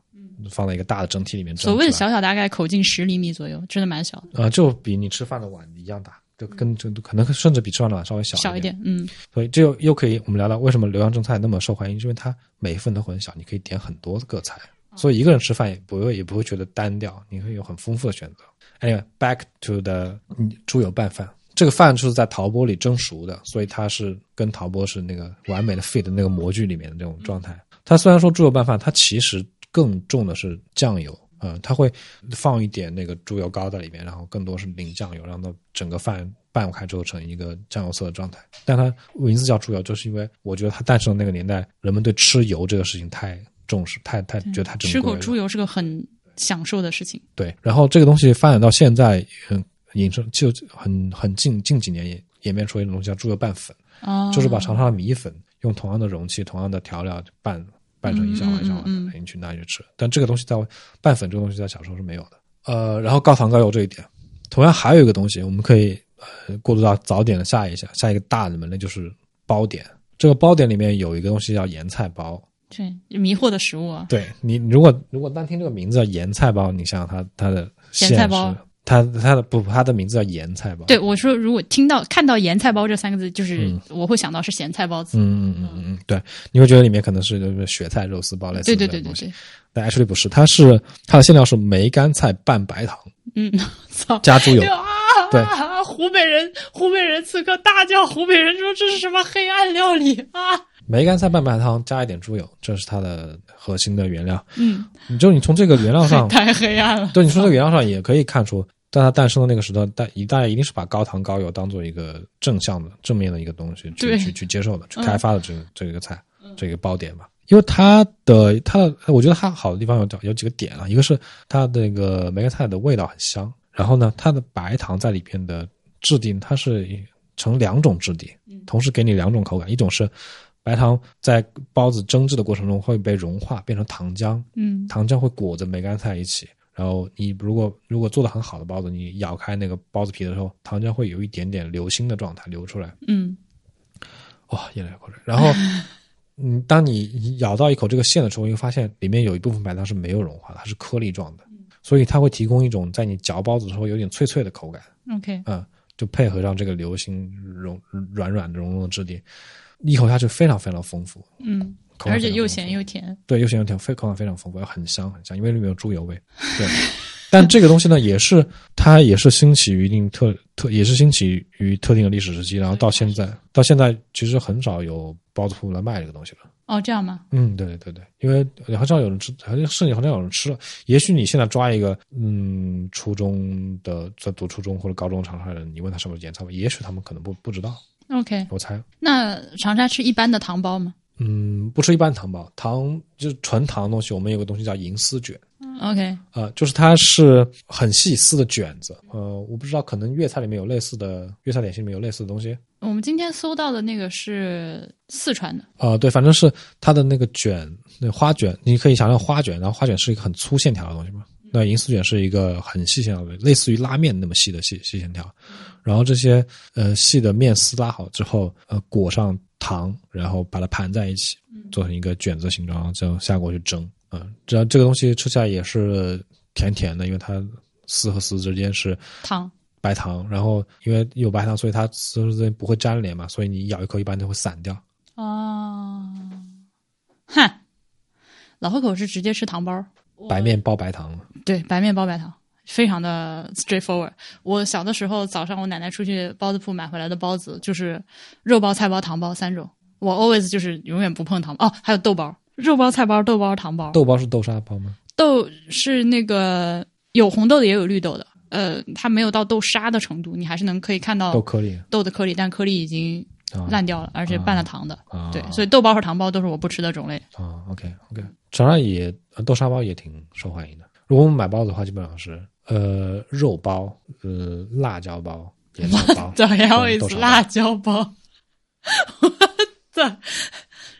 放在一个大的蒸屉里面蒸。所谓的小小，大概口径十厘米左右，真的蛮小的，呃，就比你吃饭的碗一样大，就跟就可能甚至比吃饭的碗稍微小一小一点。嗯所以这又又可以，我们聊聊为什么浏阳蒸菜那么受欢迎，因为它每一份都很小，你可以点很多个菜，所以一个人吃饭也不会也不会觉得单调，你会有很丰富的选择。Anyway，back to the 嗯猪油拌饭，这个饭就是在陶钵里蒸熟的，所以它是跟陶钵是那个完美的 fit 的那个模具里面的那种状态。它虽然说猪油拌饭，它其实更重的是酱油。嗯，它会放一点那个猪油膏在里面，然后更多是淋酱油，让它整个饭拌开之后成一个酱油色的状态。但它名字叫猪油，就是因为我觉得它诞生的那个年代，人们对吃油这个事情太重视，太太觉得太珍吃。口猪油是个很享受的事情。对，然后这个东西发展到现在，嗯，引申就很很近近几年演演变出一种东西叫猪油拌粉，哦，就是把长沙的米粉用同样的容器、同样的调料拌拌成一小碗一小碗嗯嗯嗯的，你去拿去吃。但这个东西在拌粉这个东西在小时候是没有的。呃，然后高糖高油这一点，同样还有一个东西，我们可以呃过渡到早点的下一下下一个大的门类就是包点。这个包点里面有一个东西叫盐菜包，对迷惑的食物啊。对你，如果如果单听这个名字叫盐菜包，你想想它它的咸菜包是，它它的不，他的名字叫盐菜包。对，我说如果听到看到盐菜包这三个字，就是嗯我会想到是咸菜包子。嗯嗯嗯嗯嗯，对，你会觉得里面可能是就是雪菜肉丝包类似对的东西，对对对对，但 actually 不是，它是它的馅料是梅干菜拌白糖嗯，操，加猪油，啊！对啊湖北人，湖北人此刻大叫，湖北人说这是什么黑暗料理啊？梅干菜拌白糖加一点猪油，这是它的核心的原料。嗯，你就你从这个原料上，太黑暗了。对你从这个原料上也可以看出，在它诞生的那个时代，大一大家一定是把高糖高油当做一个正向的、正面的一个东西去去去接受的，去开发的这个、这个菜这个包点吧。因为它的它的，我觉得它好的地方有有几个点啊，一个是它的那个梅干菜的味道很香，然后呢，它的白糖在里边的质地它是呈两种质地，同时给你两种口感，一种是白糖在包子蒸制的过程中会被融化变成糖浆，嗯糖浆会裹着梅干菜一起。然后你如果如果做的很好的包子，你咬开那个包子皮的时候，糖浆会有一点点流心的状态流出来，嗯。哇，咽了口水。然后，嗯，当你咬到一口这个馅的时候，你会发现里面有一部分白糖是没有融化的，它是颗粒状的，所以它会提供一种在你嚼包子的时候有点脆脆的口感，，OK，嗯，就配合上这个流心融软软的融融的质地，一口下去非常非常丰富，嗯，而且又咸又甜。对，又咸又甜，非口感非常丰富，很香很香，因为里面有猪油味。对，但这个东西呢，也是它也是兴起于一定特特，也是兴起于特定的历史时期，然后到现在，到现在其实很少有包子铺来卖这个东西了。哦，这样吗？嗯，对对对对，因为很少有人吃，好像甚至很少有人吃了。也许你现在抓一个嗯初中的在读初中或者高中长沙人，你问他什么是盐菜包，也许他们可能不不知道，OK，我猜。那长沙吃一般的糖包吗嗯，不吃一般糖吧，糖就是纯糖的东西，我们有个东西叫银丝卷。？OK，呃，就是它是很细丝的卷子，呃，我不知道，可能粤菜里面有类似的，粤菜点心里面有类似的东西，我们今天搜到的那个是四川的。呃，对，反正是它的那个卷，那花卷，你可以想象花卷，然后花卷是一个很粗线条的东西嘛，那银丝卷是一个很细线条的，类似于拉面那么细的细细线条，然后这些呃细的面丝拉好之后，呃，裹上糖，然后把它盘在一起，做成一个卷子形状，然后就下锅去蒸，嗯、这这个东西吃起来也是甜甜的，因为它丝和丝之间是糖。白糖，然后因为有白糖，所以它丝之间不会粘连嘛，所以你咬一口一般都会散掉。哦，哼，老河口是直接吃糖包，白面包白糖，对，白面包白糖，非常的 straightforward。我小的时候早上我奶奶出去包子铺买回来的包子就是肉包、菜包、糖包三种，我 always 就是永远不碰糖包哦，还有豆包，肉包、菜包、豆包、糖包。豆包是豆沙包吗？豆是那个有红豆的也有绿豆的，呃，它没有到豆沙的程度，你还是能可以看到豆颗粒豆的颗粒，但颗粒已经啊烂掉了，而且拌了糖的。啊，对，所以豆包和糖包都是我不吃的种类。啊，OK OK，早上也呃豆沙包也挺受欢迎的。如果我们买包子的话，基本上是呃肉包、呃辣椒包、盐菜包 hell 豆 is 沙包辣椒包？这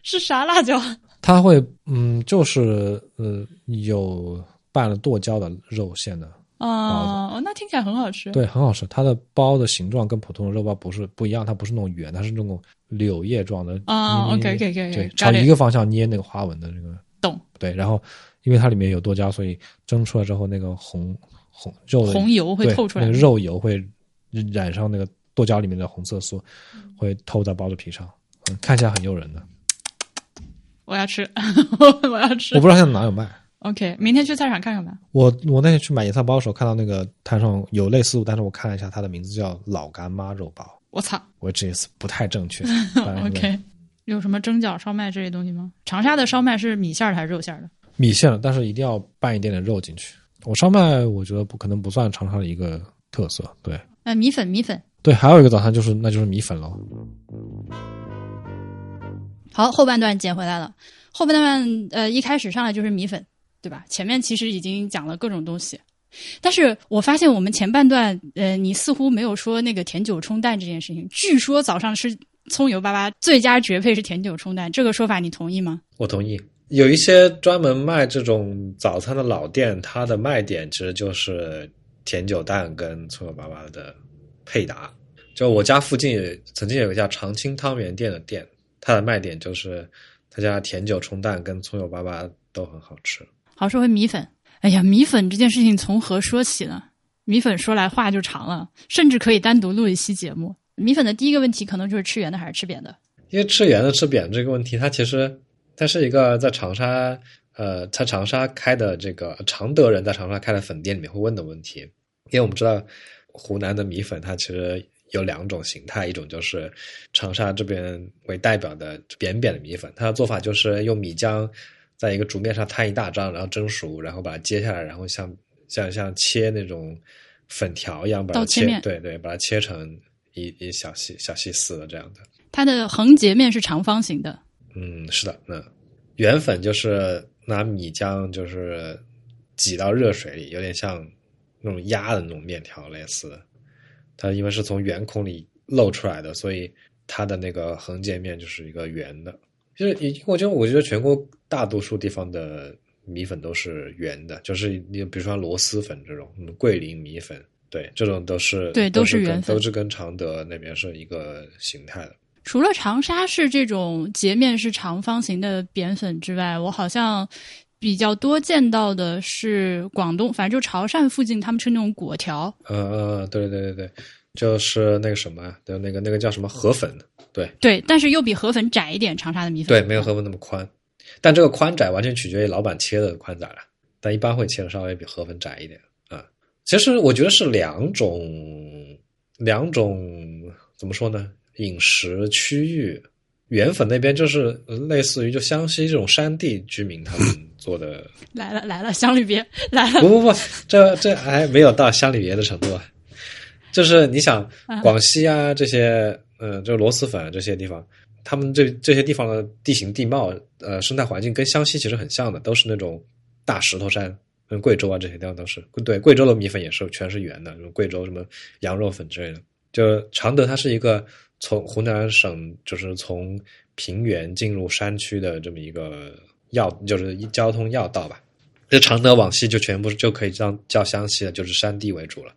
是啥辣椒？它会嗯，就是呃有拌了剁椒的肉馅的，哦，哦那听起来很好吃。对，很好吃。它的包的形状跟普通的肉包不是不一样，它不是那种圆，它是那种柳叶状的。啊你你，OK，OK，OK，对，got 朝一个方向捏那个花纹的那个。懂。对，然后因为它里面有剁椒，所以蒸出来之后，那个红红肉红油会透出来那个肉油会染上那个剁椒里面的红色素，会透在包子皮上，嗯，看起来很诱人的。我要吃，我要吃我。不知道现在哪有卖。OK，明天去菜场看看吧。我我那天去买野菜包的时候，看到那个摊上有类似物，但是我看了一下，它的名字叫老干妈肉包，我操我这次不太正确。OK，有什么蒸饺、烧麦这些东西吗？长沙的烧麦是米馅儿的还是肉馅儿的？米线了，但是一定要拌一点点肉进去。我烧麦我觉得不可能不算长沙的一个特色，对呃，米粉，米粉。对，还有一个早餐就是那就是米粉喽。好，后半段捡回来了。后半段呃，一开始上来就是米粉，对吧？前面其实已经讲了各种东西，但是我发现我们前半段呃，你似乎没有说那个甜酒冲蛋这件事情。据说早上吃葱油粑粑最佳绝配是甜酒冲蛋，这个说法你同意吗？我同意。有一些专门卖这种早餐的老店，它的卖点其实就是甜酒蛋跟葱油粑粑的配搭。就我家附近曾经有一家长青汤圆店的店，它的卖点就是他家甜酒冲蛋跟葱油粑粑都很好吃。好，说回米粉。哎呀，米粉这件事情从何说起呢？米粉说来话就长了，甚至可以单独录一期节目。米粉的第一个问题可能就是吃圆的还是吃扁的？因为吃圆的吃扁这个问题，它其实它是一个在长沙呃在长沙开的这个常德人在长沙开的粉店里面会问的问题。因为我们知道湖南的米粉它其实有两种形态，一种就是长沙这边为代表的扁扁的米粉，它的做法就是用米浆在一个竹面上摊一大张，然后蒸熟，然后把它揭下来，然后像像像切那种粉条一样把它切，对对，把它切成一一小细小细丝的这样的。它的横截面是长方形的，嗯，是的，那圆粉就是拿米浆就是挤到热水里，有点像那种压的那种面条类似的。它因为是从圆孔里露出来的，所以它的那个横截面就是一个圆的。就是已，我觉得我觉得全国大多数地方的米粉都是圆的，就是你比如说螺蛳粉这种，嗯，桂林米粉，对，这种都是对都是圆粉都是跟常德那边是一个形态的。除了长沙市这种截面是长方形的扁粉之外，我好像比较多见到的是广东，反正就潮汕附近他们吃那种果条，呃呃，对对对对，就是那个什么，对，那个那个叫什么河粉，对对，但是又比河粉窄一点。长沙的米粉对，没有河粉那么宽，但这个宽窄完全取决于老板切的宽窄了，但一般会切的稍微比河粉窄一点啊。其实我觉得是两种两种怎么说呢？饮食区域，原粉那边就是类似于就湘西这种山地居民他们 做的来了来了，乡里别来了。不不不，这这还没有到乡里别的程度啊。就是你想啊，广西啊这些，呃，就螺蛳粉啊这些地方，他们这这些地方的地形地貌，呃，生态环境跟湘西其实很像的，都是那种大石头山。嗯，贵州啊这些地方都是，对，贵州的米粉也是全是圆的，什么贵州什么羊肉粉之类的。就常德，它是一个从湖南省就是从平原进入山区的这么一个要，就是一交通要道吧。这常德往西就全部就可以叫叫湘西了，就是山地为主了。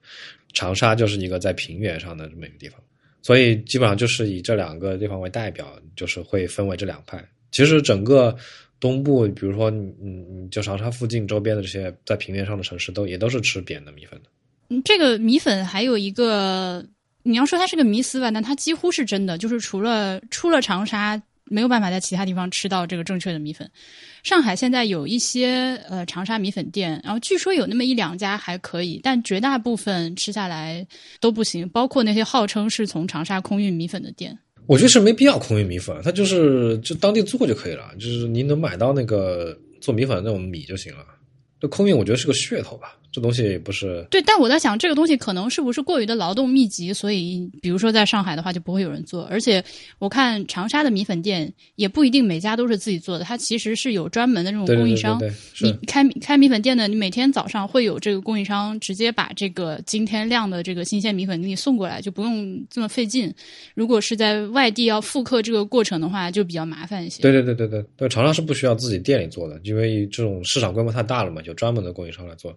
长沙就是一个在平原上的这么一个地方，所以基本上就是以这两个地方为代表，就是会分为这两派。其实整个东部，比如说你你你就长沙附近周边的这些在平原上的城市，都也都是吃扁的米粉的。嗯，这个米粉还有一个，你要说它是个迷思吧，但它几乎是真的，就是除了出了长沙，没有办法在其他地方吃到这个正确的米粉。上海现在有一些呃长沙米粉店，然后据说有那么一两家还可以，但绝大部分吃下来都不行，包括那些号称是从长沙空运米粉的店。我觉得是没必要空运米粉，它就是就当地做就可以了，就是你能买到那个做米粉的那种米就行了。这空运我觉得是个噱头吧，这东西不是对，但我在想，这个东西可能是不是过于的劳动密集，所以比如说在上海的话就不会有人做。而且我看长沙的米粉店也不一定每家都是自己做的，它其实是有专门的这种供应商。对对你是开开米粉店的，你每天早上会有这个供应商直接把这个今天晾的这个新鲜米粉给你送过来，就不用这么费劲。如果是在外地要复刻这个过程的话，就比较麻烦一些。对对对对对对，长沙是不需要自己店里做的，因为这种市场规模太大了嘛，有专门的供应商来做。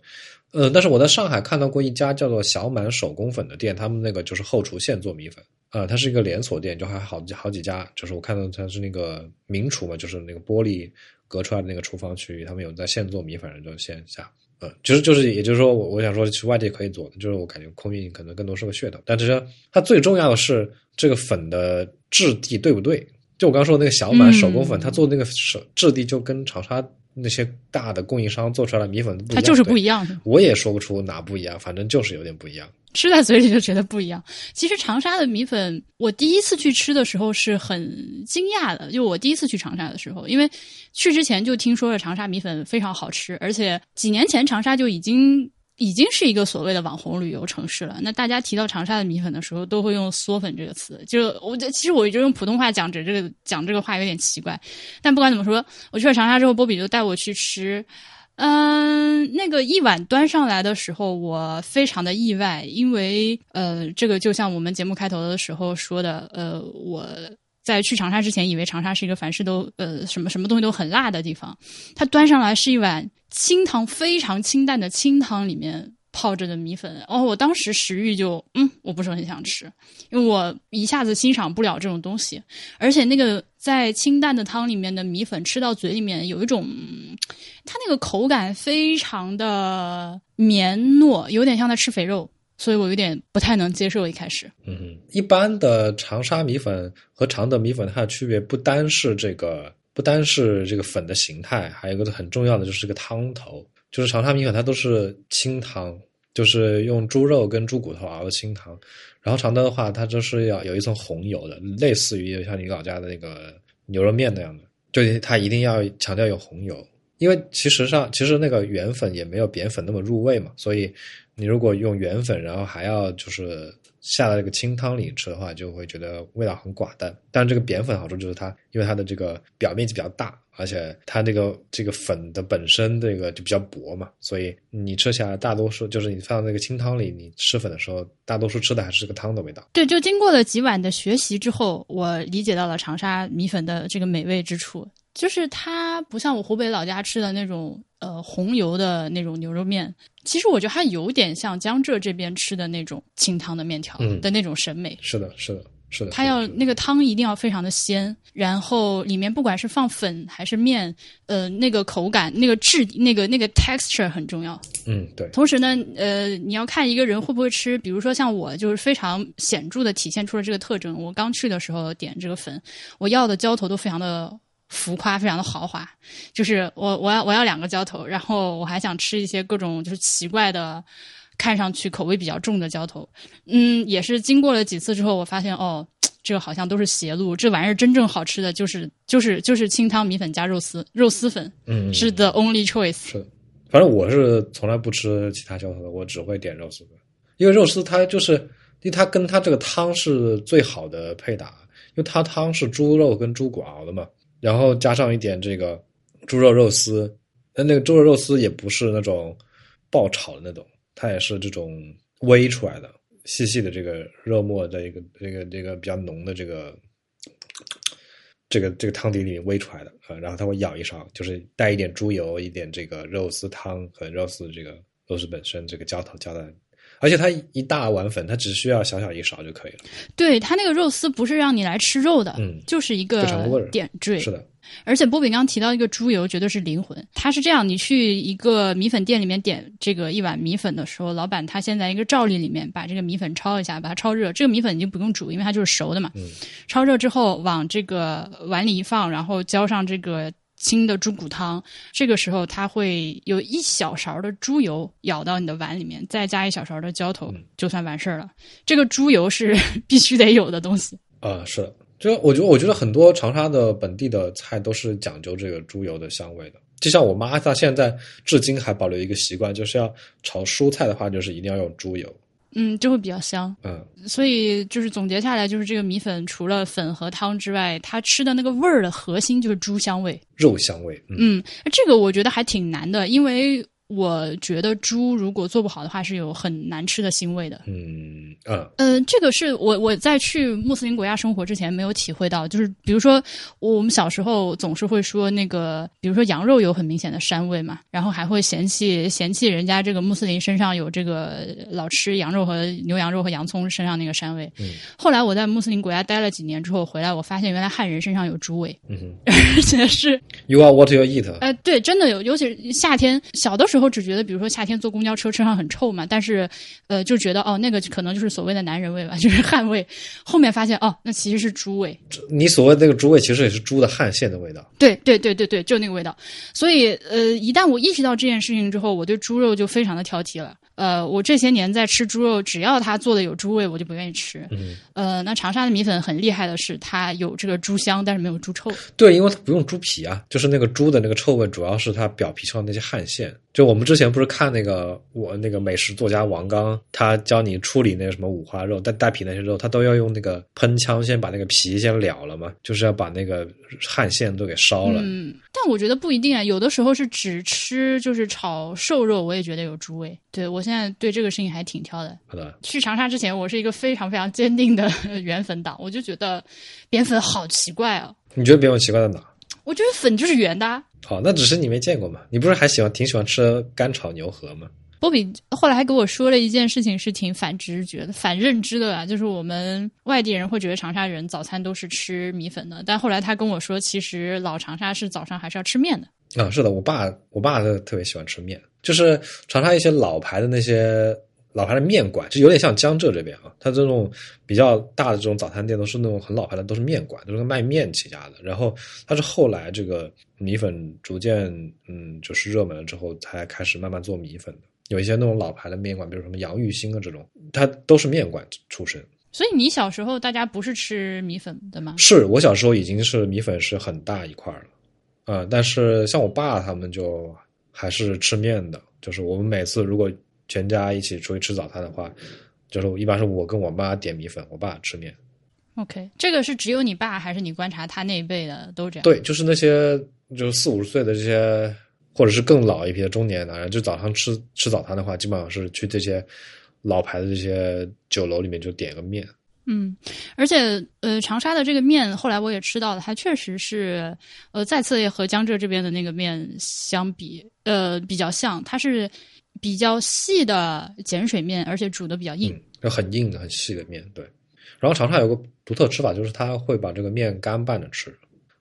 呃，但是我在上海看到过一家叫做小满手工粉的店，他们那个就是后厨现做米粉，呃，它是一个连锁店，就还好几好几家，就是我看到它是那个名厨嘛，就是那个玻璃隔出来的那个厨房区域，他们有在现做米粉，就线下。呃，其实就是，也就是说，我我想说，去外地可以做的，就是我感觉空运可能更多是个噱头，但其实它最重要的是这个粉的质地对不对？就我刚刚说的那个小满手工粉，嗯它做那个手质地就跟长沙那些大的供应商做出来的米粉不一样，它就是不一样的。我也说不出哪不一样，反正就是有点不一样。吃在嘴里就觉得不一样。其实长沙的米粉，我第一次去吃的时候是很惊讶的。就我第一次去长沙的时候，因为去之前就听说了长沙米粉非常好吃，而且几年前长沙就已经。已经是一个所谓的网红旅游城市了。那大家提到长沙的米粉的时候，都会用“嗦粉”这个词。就我觉得，其实我觉得用普通话讲这这个讲这个话有点奇怪。但不管怎么说，我去了长沙之后，波比就带我去吃。嗯，那个一碗端上来的时候，我非常的意外，因为呃，这个就像我们节目开头的时候说的，呃，我在去长沙之前，以为长沙是一个凡事都呃什么什么东西都很辣的地方，它端上来是一碗清汤，非常清淡的清汤里面泡着的米粉，哦，我当时食欲就嗯，我不是很想吃，因为我一下子欣赏不了这种东西，而且那个在清淡的汤里面的米粉吃到嘴里面有一种。它那个口感非常的绵糯，有点像在吃肥肉，所以我有点不太能接受。一开始，嗯，一般的长沙米粉和常德米粉它的区别不单是这个，不单是这个粉的形态，还有一个很重要的就是这个汤头，就是长沙米粉它都是清汤，就是用猪肉跟猪骨头熬的清汤，然后常德的话，它就是要有一层红油的，类似于像你老家的那个牛肉面那样的，就它一定要强调有红油。因为其实上，其实那个圆粉也没有扁粉那么入味嘛，所以你如果用圆粉，然后还要就是下到这个清汤里吃的话，就会觉得味道很寡淡。但这个扁粉好处就是它，因为它的这个表面积比较大，而且它这个这个粉的本身这个就比较薄嘛，所以你吃起来大多数就是你放到那个清汤里，你吃粉的时候，大多数吃的还是这个汤的味道。对，就经过了几碗的学习之后，我理解到了长沙米粉的这个美味之处。就是它不像我湖北老家吃的那种呃红油的那种牛肉面，其实我觉得它有点像江浙这边吃的那种清汤的面条嗯的那种审美。是的，是的，是的。它要那个汤一定要非常的鲜，然后里面不管是放粉还是面，呃，那个口感、那个质、那个那个 texture 很重要。嗯，对，同时呢，呃，你要看一个人会不会吃，比如说像我，就是非常显著的体现出了这个特征。我刚去的时候点这个粉，我要的浇头都非常的浮夸，非常的豪华。就是我我要我要两个浇头，然后我还想吃一些各种就是奇怪的，看上去口味比较重的浇头。嗯，也是经过了几次之后，我发现哦，这个好像都是邪路。这玩意儿真正好吃的就是就是就是清汤米粉加肉丝，肉丝粉嗯，是 the only choice。是，反正我是从来不吃其他浇头的，我只会点肉丝粉，因为肉丝它就是，因为它跟它这个汤是最好的配搭，因为它汤是猪肉跟猪骨熬的嘛，然后加上一点这个猪肉肉丝，那那个猪肉肉丝也不是那种爆炒的那种，它也是这种煨出来的，细细的这个肉末的一个这个这个比较浓的这个。这个这个汤底里面煨出来的啊、然后它会舀一勺，就是带一点猪油，一点这个肉丝汤和肉丝这个肉丝本身这个浇头浇在，而且它一大碗粉，它只需要小小一勺就可以了。对它那个肉丝不是让你来吃肉的，嗯就是一个点缀。是的，而且波比刚刚提到一个猪油，绝对是灵魂。它是这样，你去一个米粉店里面点这个一碗米粉的时候，老板他先在一个罩例里面把这个米粉焯一下，把它焯热。这个米粉已经不用煮，因为它就是熟的嘛。嗯焯热之后往这个碗里一放，然后浇上这个清的猪骨汤。这个时候它会有一小勺的猪油舀到你的碗里面，再加一小勺的浇头，嗯就算完事儿了。这个猪油是 必须得有的东西。啊、是的，就我觉得我觉得很多长沙的本地的菜都是讲究这个猪油的香味的，就像我妈，她现在至今还保留一个习惯，就是要炒蔬菜的话，就是一定要用猪油。嗯，就会比较香。嗯，所以就是总结下来，就是这个米粉除了粉和汤之外，它吃的那个味儿的核心就是猪香味。肉香味。嗯，这个我觉得还挺难的，因为。我觉得猪如果做不好的话，是有很难吃的腥味的。嗯嗯呃，这个是我我在去穆斯林国家生活之前没有体会到，就是比如说我们小时候总是会说那个，比如说羊肉有很明显的膻味嘛，然后还会嫌弃 嫌弃人家这个穆斯林身上有这个老吃羊肉和牛羊肉和洋葱身上那个膻味。嗯。后来我在穆斯林国家待了几年之后回来，我发现原来汉人身上有猪味。嗯 而且是。You are what you eat。哎，对，真的有，尤其是夏天，小的时候。只觉得，比如说夏天坐公交车，车上很臭嘛，但是，呃，就觉得哦，那个可能就是所谓的男人味吧，就是汗味。后面发现哦，那其实是猪味。你所谓那个猪味，其实也是猪的汗腺的味道。对对对对对，就那个味道。所以，呃，一旦我意识到这件事情之后，我对猪肉就非常的挑剔了。呃，我这些年在吃猪肉，只要它做的有猪味，我就不愿意吃。嗯。呃，那长沙的米粉很厉害的是，它有这个猪香，但是没有猪臭。对，因为它不用猪皮啊，就是那个猪的那个臭味，主要是它表皮上那些汗腺。就我们之前不是看那个我那个美食作家王刚，他教你处理那个什么五花肉带带皮那些肉，他都要用那个喷枪先把那个皮先燎了嘛，就是要把那个汗腺都给烧了。嗯，但我觉得不一定啊，有的时候是只吃就是炒瘦肉，我也觉得有猪味。对我现在对这个事情还挺挑的。好的。去长沙之前，我是一个非常非常坚定的 原粉党，我就觉得扁粉好奇怪啊。你觉得扁粉奇怪在哪？我觉得粉就是圆的。好，那只是你没见过嘛？你不是还喜欢挺喜欢吃干炒牛河吗？波比后来还跟我说了一件事情，是挺反直觉的、反认知的啊，就是我们外地人会觉得长沙人早餐都是吃米粉的，但后来他跟我说，其实老长沙是早上还是要吃面的。啊，是的，我爸我爸特别喜欢吃面，就是长沙一些老牌的那些。老牌的面馆就有点像江浙这边啊，它这种比较大的这种早餐店都是那种很老牌的，都是面馆，都是卖面起家的。然后它是后来这个米粉逐渐嗯就是热门了之后，才开始慢慢做米粉的。有一些那种老牌的面馆，比如什么杨玉兴啊这种，它都是面馆出身。所以你小时候大家不是吃米粉的吗？是我小时候已经是米粉是很大一块了，啊，但是像我爸他们就还是吃面的，就是我们每次如果。全家一起出去吃早餐的话，就是一般是我跟我妈点米粉，我爸吃面。OK，这个是只有你爸还是你观察他那一辈的都这样？对，就是那些就是四五十岁的这些，或者是更老一批的中年男人，就早上吃吃早餐的话，基本上是去这些老牌的这些酒楼里面就点个面。嗯，而且呃，长沙的这个面后来我也吃到了，它确实是呃，再次也和江浙这边的那个面相比，呃，比较像，它是。比较细的碱水面，而且煮的比较硬，就很硬的、很细的面。对，然后长沙有个独特吃法，就是他会把这个面干拌着吃，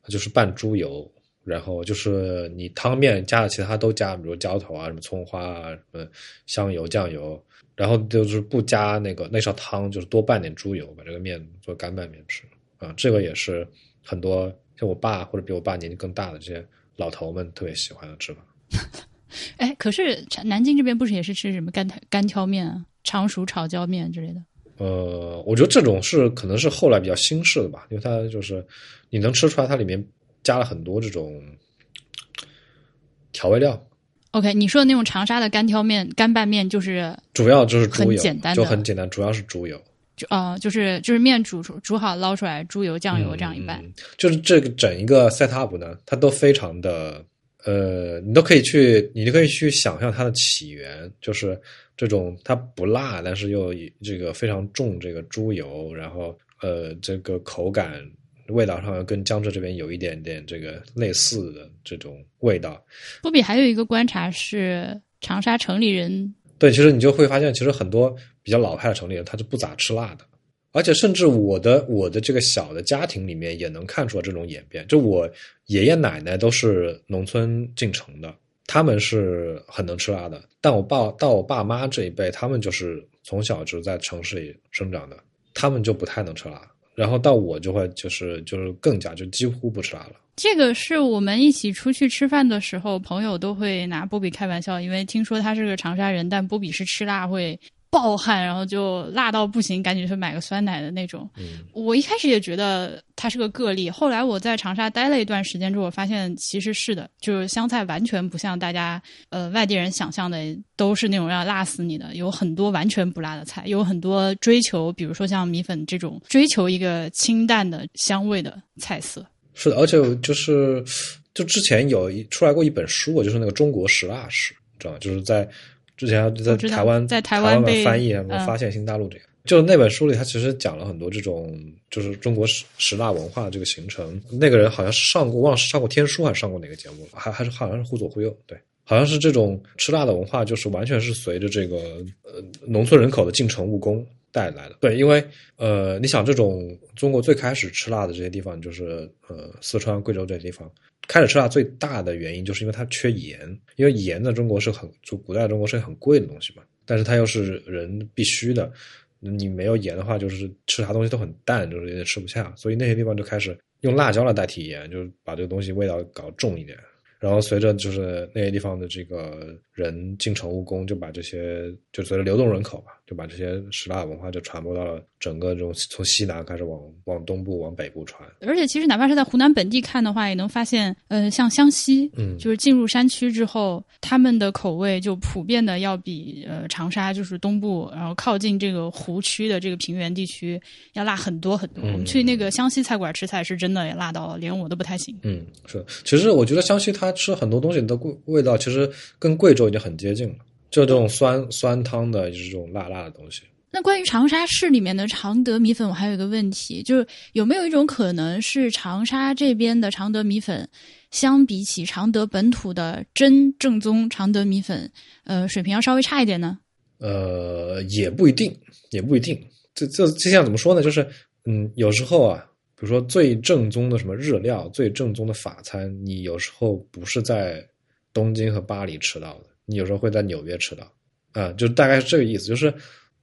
就是拌猪油，然后就是你汤面加的其他都加，比如浇头啊、什么葱花啊、什么香油、酱油，然后就是不加那个那勺汤，就是多拌点猪油，把这个面做干拌面吃啊。这个也是很多像我爸或者比我爸年纪更大的这些老头们特别喜欢的吃法。哎，可是南京这边不是也是吃什么干干挑面啊、常熟炒椒面之类的？呃，我觉得这种是可能是后来比较新式的吧，因为它就是你能吃出来，它里面加了很多这种调味料。OK，你说的那种长沙的干挑面、干拌面，就是主要就是很简单，就很简单，主要是猪油。就啊，就是就是面煮煮煮好捞出来，猪油、酱油这样一拌。就是这个整一个 set up 呢，它都非常的。呃，你都可以去，你就可以去想象它的起源，就是这种它不辣，但是又这个非常重这个猪油，然后呃，这个口感味道上跟江浙这边有一点点这个类似的这种味道。波比还有一个观察是，长沙城里人对，其实你就会发现，其实很多比较老派的城里人，他是不咋吃辣的。而且甚至我的我的这个小的家庭里面也能看出来这种演变。就我爷爷奶奶都是农村进城的，他们是很能吃辣的。但我爸到我爸妈这一辈，他们就是从小就在城市里生长的，他们就不太能吃辣。然后到我就会就是就是更加就几乎不吃辣了。这个是我们一起出去吃饭的时候，朋友都会拿波比开玩笑，因为听说他是个长沙人，但波比是吃辣会。暴汗，然后就辣到不行，赶紧去买个酸奶的那种。嗯我一开始也觉得它是个个例，后来我在长沙待了一段时间之后，我发现其实是的，就是湘菜完全不像大家呃外地人想象的都是那种要辣死你的，有很多完全不辣的菜，有很多追求，比如说像米粉这种追求一个清淡的香味的菜色。是的，而且就是就之前有一出来过一本书，就是那个中国食辣史，知道吗？就是在之前在台湾在台台湾被的翻译什么嗯发现新大陆这个。就那本书里，他其实讲了很多这种，就是中国十十大文化的这个形成。那个人好像是上过，忘了是上过天书还是上过哪个节目，还还是好像是忽左忽右，对，好像是这种吃辣的文化，就是完全是随着这个呃农村人口的进城务工带来的。对，因为呃，你想这种中国最开始吃辣的这些地方，就是呃四川、贵州这些地方，开始吃辣最大的原因就是因为它缺盐，因为盐在中国是很就古代中国是很贵的东西嘛，但是它又是人必须的。你没有盐的话，就是吃啥东西都很淡，就是有点吃不下，所以那些地方就开始用辣椒来代替盐，就是把这个东西味道搞重一点。然后随着就是那些地方的这个人进城务工，就把这些就随着流动人口吧，就把这些食辣文化就传播到了整个这种从西南开始往往东部、往北部传。而且其实哪怕是在湖南本地看的话，也能发现，呃，像湘西，嗯就是进入山区之后，他们的口味就普遍的要比呃长沙就是东部，然后靠近这个湖区的这个平原地区要辣很多很多。嗯我们去那个湘西菜馆吃菜，是真的也辣到连我都不太行。嗯，是。其实我觉得湘西它吃很多东西的味味道，其实跟贵州已经很接近了，就这种酸酸汤的，就是这种辣辣的东西。那关于长沙市里面的常德米粉，我还有一个问题，就是有没有一种可能是长沙这边的常德米粉，相比起常德本土的真正宗常德米粉，呃，水平要稍微差一点呢？呃，也不一定，也不一定。这这这像怎么说呢？就是嗯，有时候啊，比如说最正宗的什么日料，最正宗的法餐，你有时候不是在东京和巴黎吃到的，你有时候会在纽约吃到。啊、就大概是这个意思。就是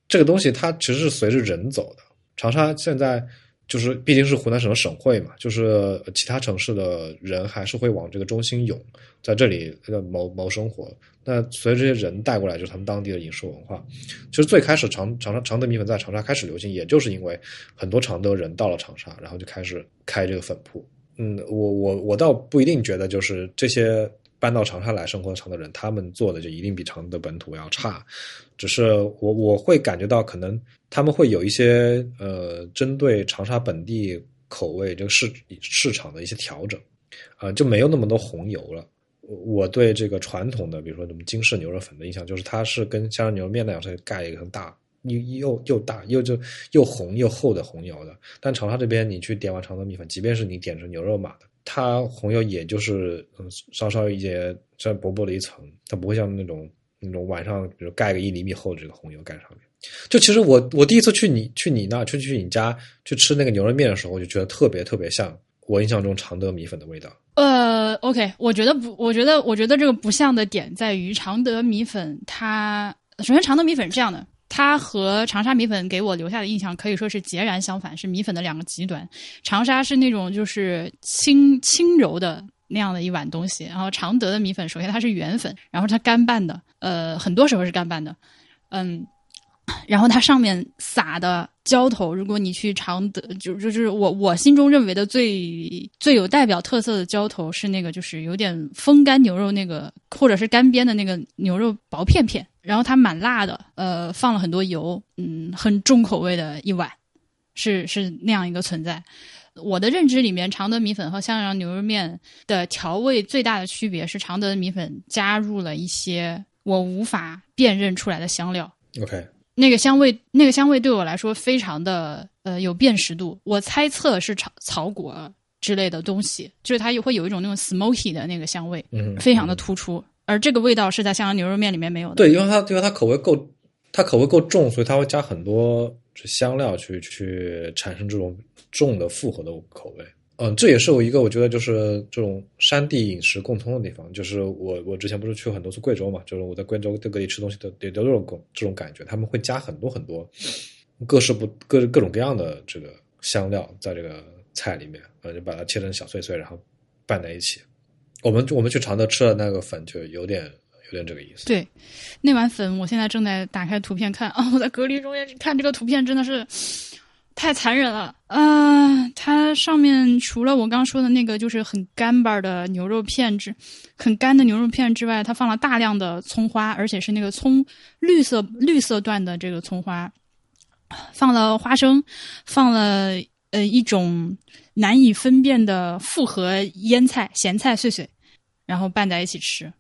这个东西它其实是随着人走的。长沙现在就是毕竟是湖南省的省会嘛，就是其他城市的人还是会往这个中心涌，在这里呃谋谋生活。那随着这些人带过来，就是他们当地的饮食文化。其实最开始长长沙常德米粉在长沙开始流行，也就是因为很多常德人到了长沙，然后就开始开这个粉铺。嗯，我我我倒不一定觉得就是这些搬到长沙来生活的常德人，他们做的就一定比常德本土要差，只是我我会感觉到可能他们会有一些呃针对长沙本地口味这个市市场的一些调整，啊、就没有那么多红油了。我我对这个传统的，比如说什么京式牛肉粉的印象，就是它是跟香牛肉面那样，是盖一个很大又又又大又就又红又厚的红油的。但长沙这边，你去点碗常德米粉，即便是你点成牛肉码的，它红油也就是嗯稍稍一些再薄薄的一层，它不会像那种那种晚上比如盖个一厘米厚的这个红油盖上面。就其实我我第一次去你去你那去去你家去吃那个牛肉面的时候，我就觉得特别特别像我印象中常德米粉的味道。呃，OK，我觉得不，我觉得，我觉得这个不像的点在于常德米粉它，首先常德米粉是这样的，它和长沙米粉给我留下的印象可以说是截然相反，是米粉的两个极端。长沙是那种就是轻轻柔的那样的一碗东西，然后常德的米粉，首先它是圆粉，然后它干拌的，呃，很多时候是干拌的，嗯。然后它上面撒的浇头，如果你去常德，就就是我我心中认为的最最有代表特色的浇头是那个，就是有点风干牛肉那个，或者是干煸的那个牛肉薄片片，然后它蛮辣的，呃，放了很多油，嗯，很重口味的一碗，是是那样一个存在。我的认知里面，常德米粉和襄阳牛肉面的调味最大的区别是，常德的米粉加入了一些我无法辨认出来的香料。OK，那个香味，那个香味对我来说非常的呃有辨识度。我猜测是草草果之类的东西，就是它也会有一种那种 smoky 的那个香味，嗯，非常的突出。而这个味道是在襄阳牛肉面里面没有的。对，因为它因为它口味够，它口味够重，所以它会加很多香料去去产生这种重的复合的口味。嗯，这也是我一个我觉得就是这种山地饮食共通的地方，就是我我之前不是去很多次贵州嘛，就是我在贵州各地吃东西的也都有这种这种感觉，他们会加很多很多各式不各各种各样的这个香料在这个菜里面，呃，就把它切成小碎碎，然后拌在一起。我们我们去常德吃的那个粉就有点有点这个意思。对，那碗粉，我现在正在打开图片看啊、我在隔离中间看这个图片，真的是太残忍了啊、它上面除了我刚刚说的那个就是很干巴的牛肉片之，很干的牛肉片之外，它放了大量的葱花，而且是那个葱绿色绿色段的这个葱花，放了花生，放了呃一种难以分辨的复合腌菜咸菜碎碎，然后拌在一起吃。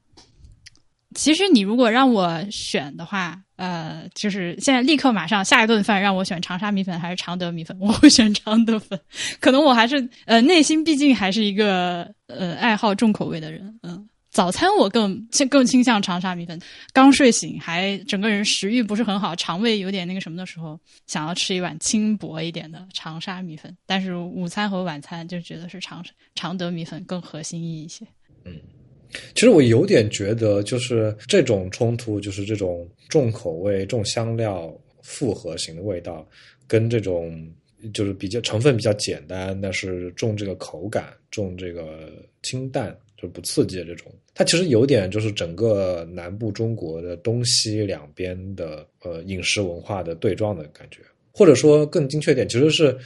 其实你如果让我选的话，呃，就是现在立刻马上下一顿饭让我选长沙米粉还是常德米粉，我会选常德粉。可能我还是呃内心毕竟还是一个呃爱好重口味的人，嗯。早餐我更更倾向长沙米粉。刚睡醒，还整个人食欲不是很好，肠胃有点那个什么的时候，想要吃一碗轻薄一点的长沙米粉。但是午餐和晚餐就觉得是常常德米粉更合心意一些。嗯其实我有点觉得，就是这种冲突，就是这种重口味、重香料、复合型的味道，跟这种就是比较成分比较简单，但是重这个口感、重这个清淡，就不刺激的这种，它其实有点就是整个南部中国的东西两边的呃饮食文化的对撞的感觉，或者说更精确点，其实是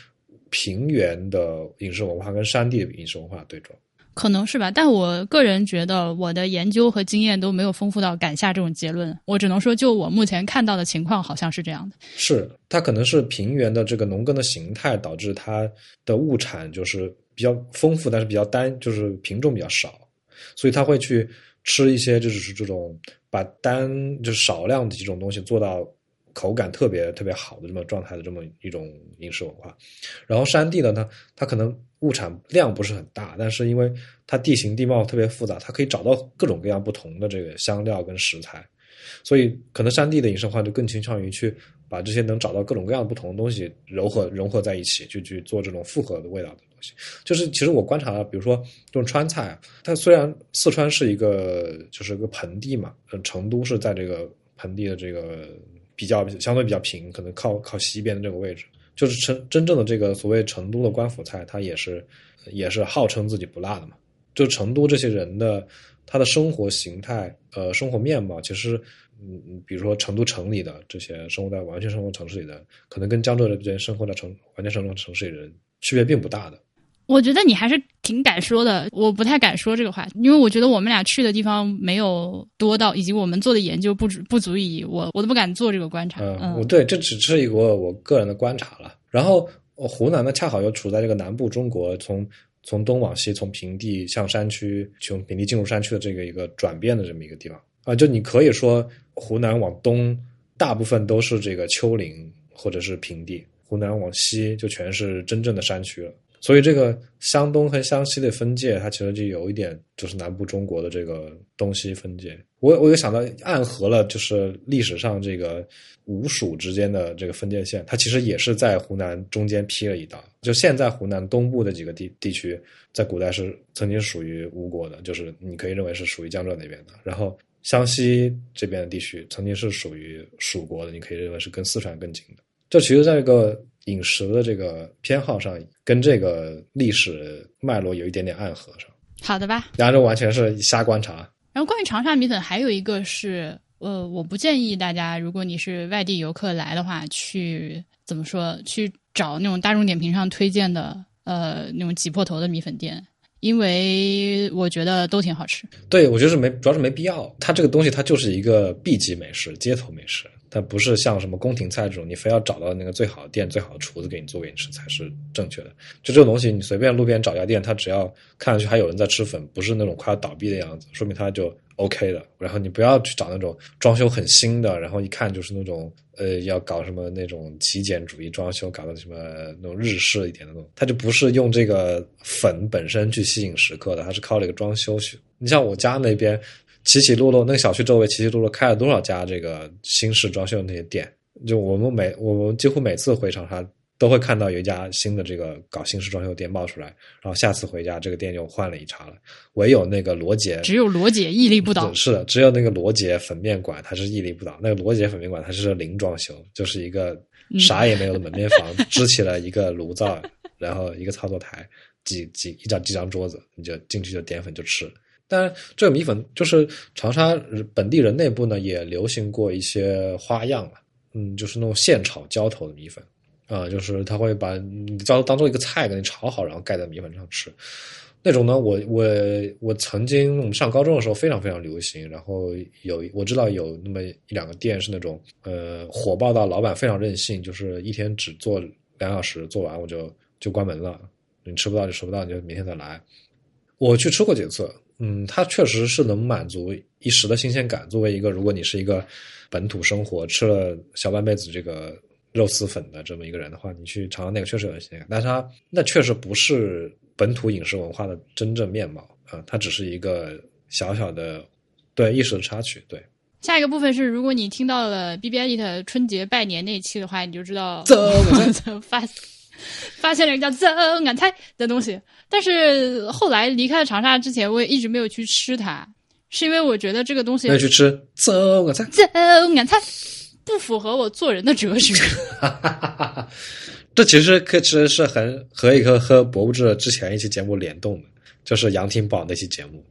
平原的饮食文化跟山地的饮食文化对撞。可能是吧，但我个人觉得我的研究和经验都没有丰富到敢下这种结论。我只能说，就我目前看到的情况，好像是这样的。是它可能是平原的这个农耕的形态导致它的物产就是比较丰富，但是比较单，就是品种比较少，所以他会去吃一些就是这种把单就是少量的几种东西做到口感特别特别好的这么状态的这么一种饮食文化。然后山地的呢，它它可能物产量不是很大，但是因为它地形地貌特别复杂，它可以找到各种各样不同的这个香料跟食材，所以可能山地的饮食文化就更倾向于去把这些能找到各种各样不同的东西糅合融合在一起，就去做这种复合的味道的东西。就是其实我观察到，比如说这种川菜，它虽然四川是一个就是个盆地嘛，嗯，成都是在这个盆地的这个比较相对比较平，可能靠靠西边的这个位置。就是成真正的这个所谓成都的官府菜，它也是也是号称自己不辣的嘛。就成都这些人的他的生活形态，呃，生活面貌，其实，嗯，比如说成都城里的这些生活在完全生活城市里的，可能跟江浙这边生活在城完全生活城市里的人区别并不大的。我觉得你还是挺敢说的，我不太敢说这个话，因为我觉得我们俩去的地方没有多到，以及我们做的研究不足不足以，我我都不敢做这个观察。嗯，我对，这只是一个我个人的观察了。然后湖南呢，恰好又处在这个南部中国，从从东往西，从平地向山区，从平地进入山区的这个一个转变的这么一个地方啊。就你可以说，湖南往东大部分都是这个丘陵或者是平地，湖南往西就全是真正的山区了。所以这个湘东和湘西的分界，它其实就有一点就是南部中国的这个东西分界。我我有想到暗合了，就是历史上这个吴蜀之间的这个分界线，它其实也是在湖南中间劈了一刀。就现在湖南东部的几个地地区，在古代是曾经属于吴国的，就是你可以认为是属于江浙那边的。然后湘西这边的地区曾经是属于蜀国的，你可以认为是跟四川更近的。就其实在这个饮食的这个偏好上，跟这个历史脉络有一点点暗合上。好的吧，然后这完全是瞎观察。然后关于长沙米粉，还有一个是，呃，我不建议大家，如果你是外地游客来的话，去怎么说，去找那种大众点评上推荐的，呃，那种挤破头的米粉店，因为我觉得都挺好吃。对，我觉得是没，主要是没必要。它这个东西，它就是一个 B 级美食，街头美食。它不是像什么宫廷菜这种，你非要找到那个最好的店、最好的厨子给你做给你吃才是正确的。就这种东西，你随便路边找家店，它只要看上去还有人在吃粉，不是那种快要倒闭的样子，说明它就 OK 的。然后你不要去找那种装修很新的，然后一看就是那种呃要搞什么那种极简主义装修，搞的什么那种日式一点的那种，它就不是用这个粉本身去吸引食客的，它是靠这个装修去。你像我家那边。起起落落，那个小区周围起起落落开了多少家这个新式装修的那些店？就我们每我们几乎每次回长沙都会看到有一家新的这个搞新式装修店冒出来，然后下次回家这个店就换了一茬了。唯有那个罗杰，只有罗杰屹立不倒。是的，只有那个罗杰粉面馆它是屹立不倒。那个罗杰粉面馆它是零装修，就是一个啥也没有的门面房，支起了一个炉灶，然后一个操作台，几几一张几张桌子，你就进去就点粉就吃。当然，这个米粉就是长沙本地人内部呢也流行过一些花样了，嗯，就是那种现炒浇头的米粉啊、就是他会把你浇当做一个菜给你炒好，然后盖在米粉上吃。那种呢，我我我曾经我们上高中的时候非常非常流行，然后有我知道有那么一两个店是那种呃火爆到老板非常任性，就是一天只做两小时，做完我就就关门了，你吃不到就吃不到，你就明天再来。我去吃过几次，嗯，它确实是能满足一时的新鲜感。作为一个如果你是一个本土生活吃了小半辈子这个肉丝粉的这么一个人的话，你去尝尝那个确实有新鲜感，但是它那确实不是本土饮食文化的真正面貌啊、它只是一个小小的对一时的插曲。对，下一个部分是，如果你听到了 B B I T 春节拜年那一期的话，你就知道走发 发现了一个叫“增俺菜”的东西。但是后来离开了长沙之前，我也一直没有去吃它，是因为我觉得这个东西要去吃走个菜。“增俺菜”不符合我做人的哲学。这其实可其实是很和一个和博物志之前一期节目联动的，就是杨廷宝那期节目。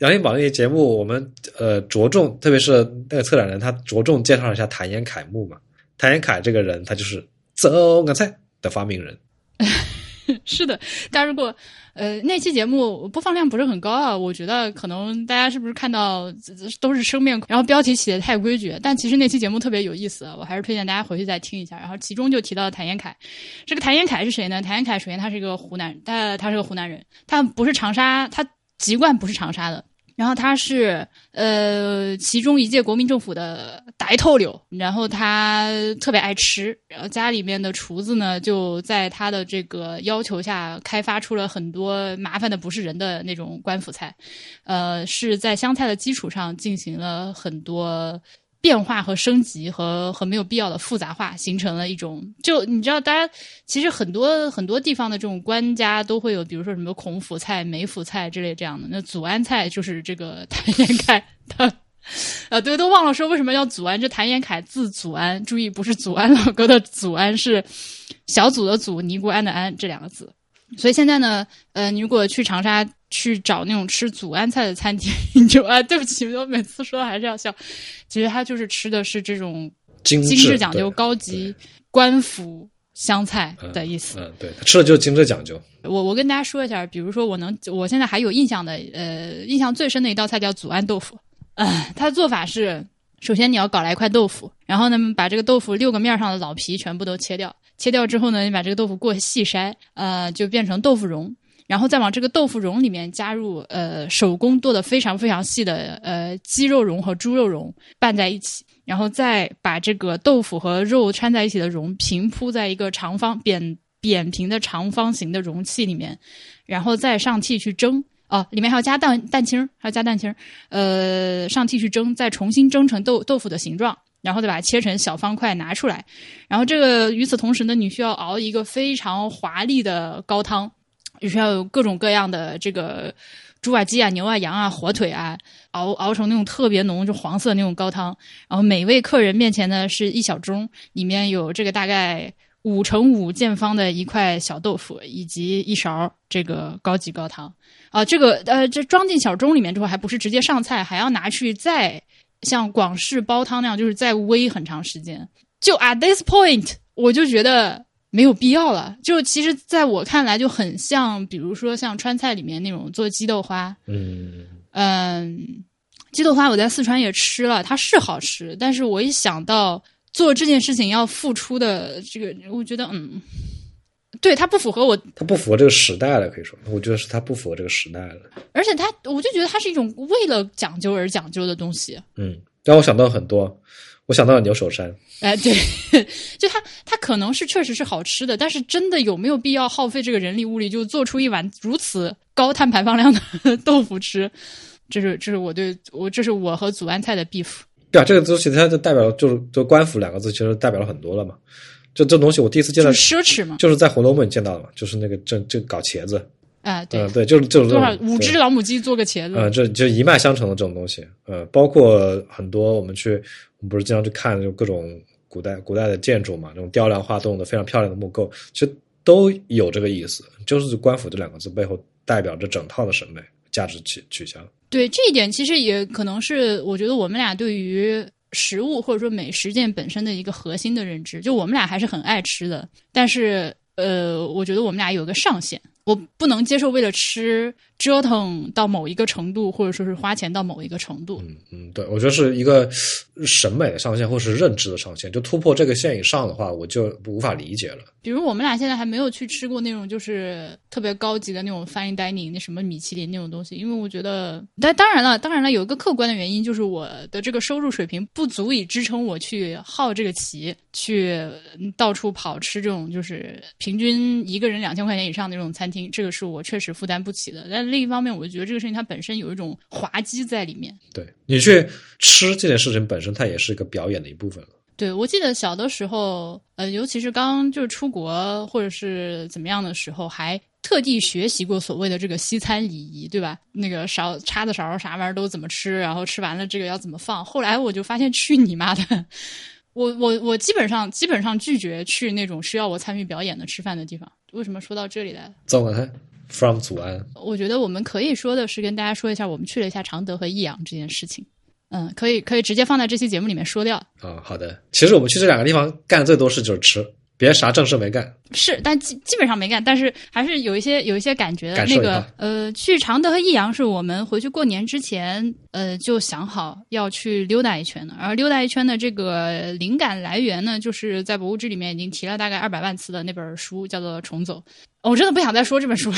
杨廷宝那期节目，我们呃着重，特别是那个策展人，他着重介绍了一下谭延闿墓嘛。谭延闿这个人，他就是走个菜的发明人。是的，大家如果呃那期节目播放量不是很高啊，我觉得可能大家是不是看到都是生面孔，然后标题起的太规矩，但其实那期节目特别有意思，我还是推荐大家回去再听一下。然后其中就提到了谭延凯，这个谭延凯是谁呢？谭延凯首先他是一个湖南，他他是个湖南人，他不是长沙，他籍贯不是长沙的。然后他是呃其中一届国民政府的大头流，然后他特别爱吃，然后家里面的厨子呢就在他的这个要求下开发出了很多麻烦的不是人的那种官府菜，呃是在湘菜的基础上进行了很多。变化和升级和和没有必要的复杂化，形成了一种就你知道，大家其实很多很多地方的这种官家都会有，比如说什么孔府菜、梅府菜之类这样的。那祖安菜就是这个谭延闿的，呃，对，都忘了说为什么叫祖安。这谭延闿字祖安，注意不是祖安老哥的祖安，是小祖的祖，尼姑庵的庵这两个字。所以现在呢，呃，你如果去长沙去找那种吃祖安菜的餐厅，你就啊，对不起，我每次说还是要笑。其实他就是吃的是这种精精致讲究、高级官府湘菜的意思。嗯，对，吃的就是精致讲究。我我跟大家说一下，比如说我能我现在还有印象的，呃，印象最深的一道菜叫祖安豆腐。呃，它的做法是，首先你要搞来一块豆腐，然后呢把这个豆腐六个面上的老皮全部都切掉，切掉之后呢，你把这个豆腐过细筛，呃，就变成豆腐蓉。然后再往这个豆腐蓉里面加入呃手工剁的非常非常细的呃鸡肉蓉和猪肉蓉拌在一起，然后再把这个豆腐和肉掺在一起的蓉平铺在一个长方扁扁平的长方形的容器里面，然后再上屉去蒸。哦，里面还要加蛋蛋清儿，还要加蛋清儿，呃，上屉去蒸，再重新蒸成豆豆腐的形状，然后再把它切成小方块拿出来。然后这个与此同时呢，你需要熬一个非常华丽的高汤，你需要有各种各样的这个猪啊、鸡啊、牛啊、羊啊、火腿啊，熬熬成那种特别浓，就黄色那种高汤。然后每位客人面前呢是一小盅，里面有这个大概五乘五见方的一块小豆腐，以及一勺这个高级高汤。啊，这个呃，这装进小盅里面之后，还不是直接上菜，还要拿去再像广式煲汤那样，就是再煨很长时间。就 at this point，我就觉得没有必要了。就其实在我看来，就很像，比如说像川菜里面那种做鸡豆花，嗯，嗯，鸡豆花我在四川也吃了，它是好吃，但是我一想到做这件事情要付出的这个，我觉得嗯，对它不符合我它不符合这个时代了，可以说，我觉得是它不符合这个时代了。而且它，我就觉得它是一种为了讲究而讲究的东西。嗯，让我想到很多，我想到了牛首山。哎，对，就它，它可能是确实是好吃的，但是真的有没有必要耗费这个人力物力，就做出一碗如此高碳排放量的 豆腐吃？这是，这是我对我，这是我和祖安菜的 beef。对啊，这个东西它就代表就是就官府两个字，其实代表了很多了嘛。就这东西，我第一次见到就是奢侈嘛。就是在《红楼梦》见到的嘛，就是那个这这搞茄子，哎，对，嗯，对，就是就是多少五只老母鸡做个茄子，呃，这就一脉相承的这种东西，呃，包括很多我们去，我们不是经常去看就各种古代古代的建筑嘛，这种雕梁画栋的非常漂亮的木构，其实都有这个意思，就是官府这两个字背后代表着整套的审美，价值取取向。对这一点，其实也可能是我觉得我们俩对于食物或者说美食件本身的一个核心的认知。就我们俩还是很爱吃的，但是呃，我觉得我们俩有个上限，我不能接受为了吃折腾到某一个程度，或者说是花钱到某一个程度。嗯嗯，对，我觉得是一个审美的上限，或是认知的上限。就突破这个线以上的话，我就无法理解了。比如我们俩现在还没有去吃过那种就是特别高级的那种 fine dining，那什么米其林那种东西，因为我觉得，但当然了，当然了，有一个客观的原因就是我的这个收入水平不足以支撑我去好这个棋，去到处跑吃这种就是平均一个人两千块钱以上的这种餐厅，这个是我确实负担不起的。但另一方面，我觉得这个事情它本身有一种滑稽在里面。对你去吃这件事情本身，它也是一个表演的一部分了。对，我记得小的时候，呃，尤其是刚就是出国或者是怎么样的时候，还特地学习过所谓的这个西餐礼仪，对吧？那个勺、叉子、勺啥玩意儿都怎么吃，然后吃完了这个要怎么放。后来我就发现，去你妈的！我我我基本上基本上拒绝去那种需要我参与表演的吃饭的地方。为什么说到这里来？走了，from 祖安。我觉得我们可以说的是跟大家说一下，我们去了一下常德和益阳这件事情。嗯，可以可以直接放在这期节目里面说掉。啊，好的。其实我们去这两个地方干的最多事就是吃，别啥正事没干。是，但基基本上没干，但是还是有一些有一些感觉。感受那个呃，去常德和益阳是我们回去过年之前，呃，就想好要去溜达一圈的。而溜达一圈的这个灵感来源呢，就是在博物志里面已经提了大概二百万次的那本书，叫做《重走》。我真的不想再说这本书了。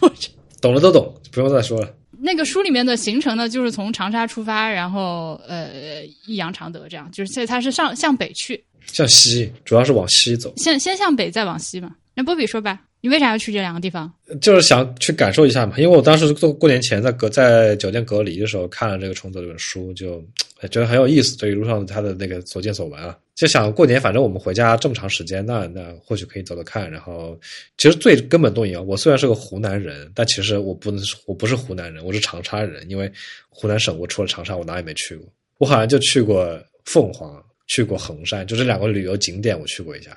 懂了都懂，不用再说了。那个书里面的行程呢，就是从长沙出发，然后呃，益阳常德这样，就是现在它是上向北去，向西，主要是往西走。先先向北，再往西嘛。那波比说吧，你为啥要去这两个地方？就是想去感受一下嘛，因为我当时做过年前在隔在酒店隔离的时候看了这个虫子这本书，就觉得很有意思。这一路上他的那个所见所闻啊，就想过年反正我们回家这么长时间，那那或许可以走走看。然后其实最根本动因，我虽然是个湖南人，但其实我不能我不是湖南人，我是长沙人。因为湖南省我除了长沙，我哪也没去过。我好像就去过凤凰，去过衡山，就这两个旅游景点我去过一下。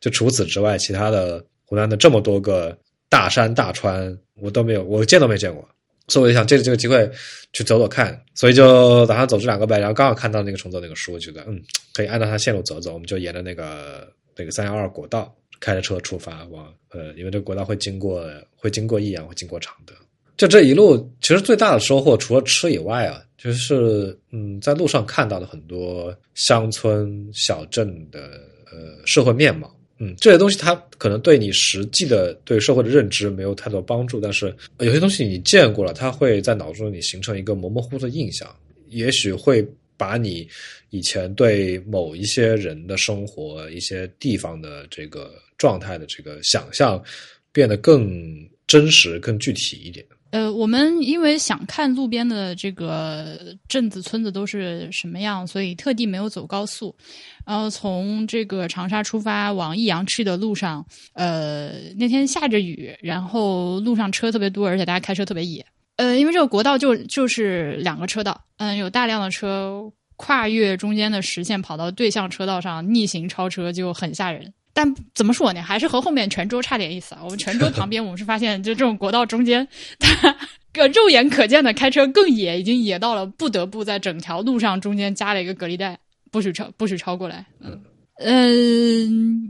就除此之外，其他的湖南的这么多个大山大川，我都没有，我见都没见过。所以我就想借着这个机会去走走看，所以就打算走这两个呗。然后刚好看到那个重走那个书，觉得嗯，可以按照它线路走走。我们就沿着那个那个三幺二国道开着车出发，往呃，因为这个国道会经过会经过益阳，会经过常德。就这一路，其实最大的收获除了吃以外啊，就是嗯，在路上看到了很多乡村小镇的呃社会面貌。嗯，这些东西它可能对你实际的对社会的认知没有太多帮助，但是有些东西你见过了，它会在脑中里形成一个模模糊糊的印象，也许会把你以前对某一些人的生活、一些地方的这个状态的这个想象变得更真实、更具体一点。呃，我们因为想看路边的这个镇子、村子都是什么样，所以特地没有走高速。然后从这个长沙出发往益阳去的路上，呃，那天下着雨，然后路上车特别多，而且大家开车特别野。呃，因为这个国道就就是两个车道，嗯，有大量的车跨越中间的实线跑到对向车道上逆行超车，就很吓人。但怎么说呢？还是和后面泉州差点意思啊。我们泉州旁边，我们是发现，就这种国道中间，它个肉眼可见的开车更野，已经野到了不得不在整条路上中间加了一个隔离带，不许超，不许超过来。嗯，呃，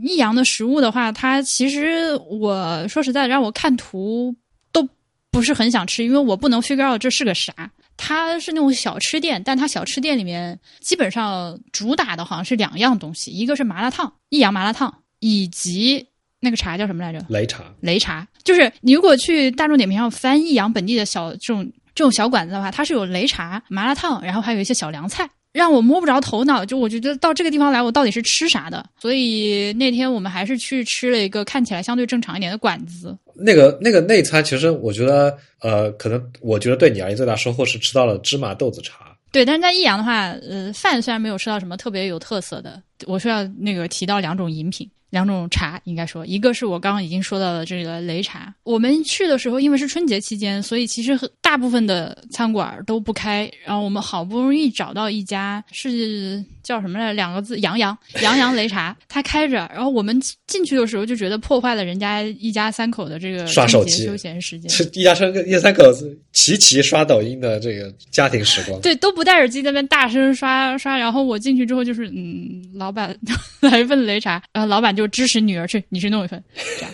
益阳的食物的话，它其实我说实在，让我看图都不是很想吃，因为我不能 figure out 这是个啥。它是那种小吃店，但它小吃店里面基本上主打的好像是两样东西，一个是麻辣烫，益阳麻辣烫。以及那个茶叫什么来着？擂茶。擂茶就是你如果去大众点评上翻益阳本地的小这种这种小馆子的话，它是有擂茶、麻辣烫，然后还有一些小凉菜，让我摸不着头脑。就我觉得到这个地方来，我到底是吃啥的？所以那天我们还是去吃了一个看起来相对正常一点的馆子。那个那个内餐，其实我觉得，呃，可能我觉得对你而言最大收获是吃到了芝麻豆子茶。对，但是在益阳的话，呃，饭虽然没有吃到什么特别有特色的，我是要那个提到两种饮品。两种茶应该说，一个是我刚刚已经说到的这个擂茶。我们去的时候，因为是春节期间，所以其实大部分的餐馆都不开。然后我们好不容易找到一家是叫什么来？两个字，杨洋，杨洋擂茶，他开着，然后我们进去的时候就觉得破坏了人家一家三口的这个刷手机休闲时间。是一家三个一家三口子齐齐刷抖音的这个家庭时光。对，都不戴耳机在那边大声刷刷，然后我进去之后就是，嗯，老板 来一份擂茶，然后老板就支持女儿去，你去弄一份，这样。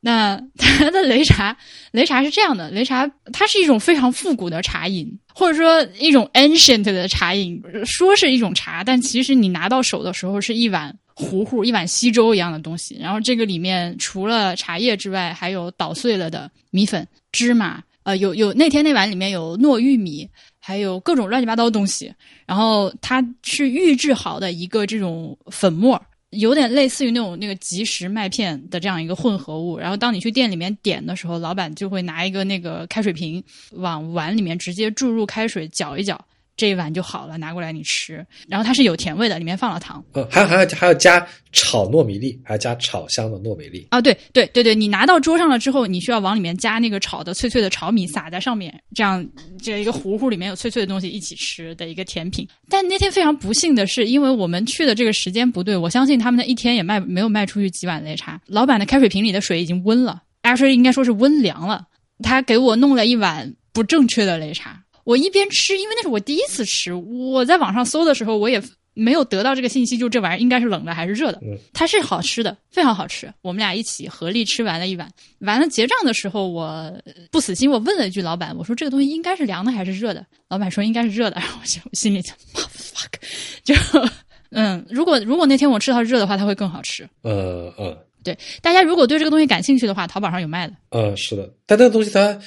那它的擂茶，擂茶是这样的，擂茶它是一种非常复古的茶饮，或者说一种 ancient 的茶饮，说是一种茶，但其实你拿到手的时候是一碗糊糊，一碗稀粥一样的东西。然后这个里面除了茶叶之外，还有捣碎了的米粉、芝麻，呃，有有那天那碗里面有糯玉米，还有各种乱七八糟的东西。然后它是预制好的一个这种粉末。有点类似于那种那个即食麦片的这样一个混合物，然后当你去店里面点的时候，老板就会拿一个那个开水瓶往碗里面直接注入开水，搅一搅，这一碗就好了，拿过来你吃。然后它是有甜味的，里面放了糖。呃，还有还要还要加炒糯米粒，还要加炒香的糯米粒。啊，对对对对，你拿到桌上了之后，你需要往里面加那个炒的脆脆的炒米，撒在上面，这样这一个糊糊里面有脆脆的东西一起吃的一个甜品。但那天非常不幸的是，因为我们去的这个时间不对，我相信他们那一天也卖没有卖出去几碗擂茶。老板的开水瓶里的水已经温了，actually 应该说是温凉了。他给我弄了一碗不正确的擂茶，我一边吃，因为那是我第一次吃，我在网上搜的时候我也。没有得到这个信息，就这玩意儿应该是冷的还是热的？它是好吃的，非常好吃。我们俩一起合力吃完了一碗，完了结账的时候，我不死心，我问了一句老板，我说这个东西应该是凉的还是热的？老板说应该是热的，然后我就心里 就 fuck，就嗯，如果如果那天我吃到热的话，它会更好吃。呃呃，对，大家如果对这个东西感兴趣的话，淘宝上有卖的。嗯，是的，但这个东西它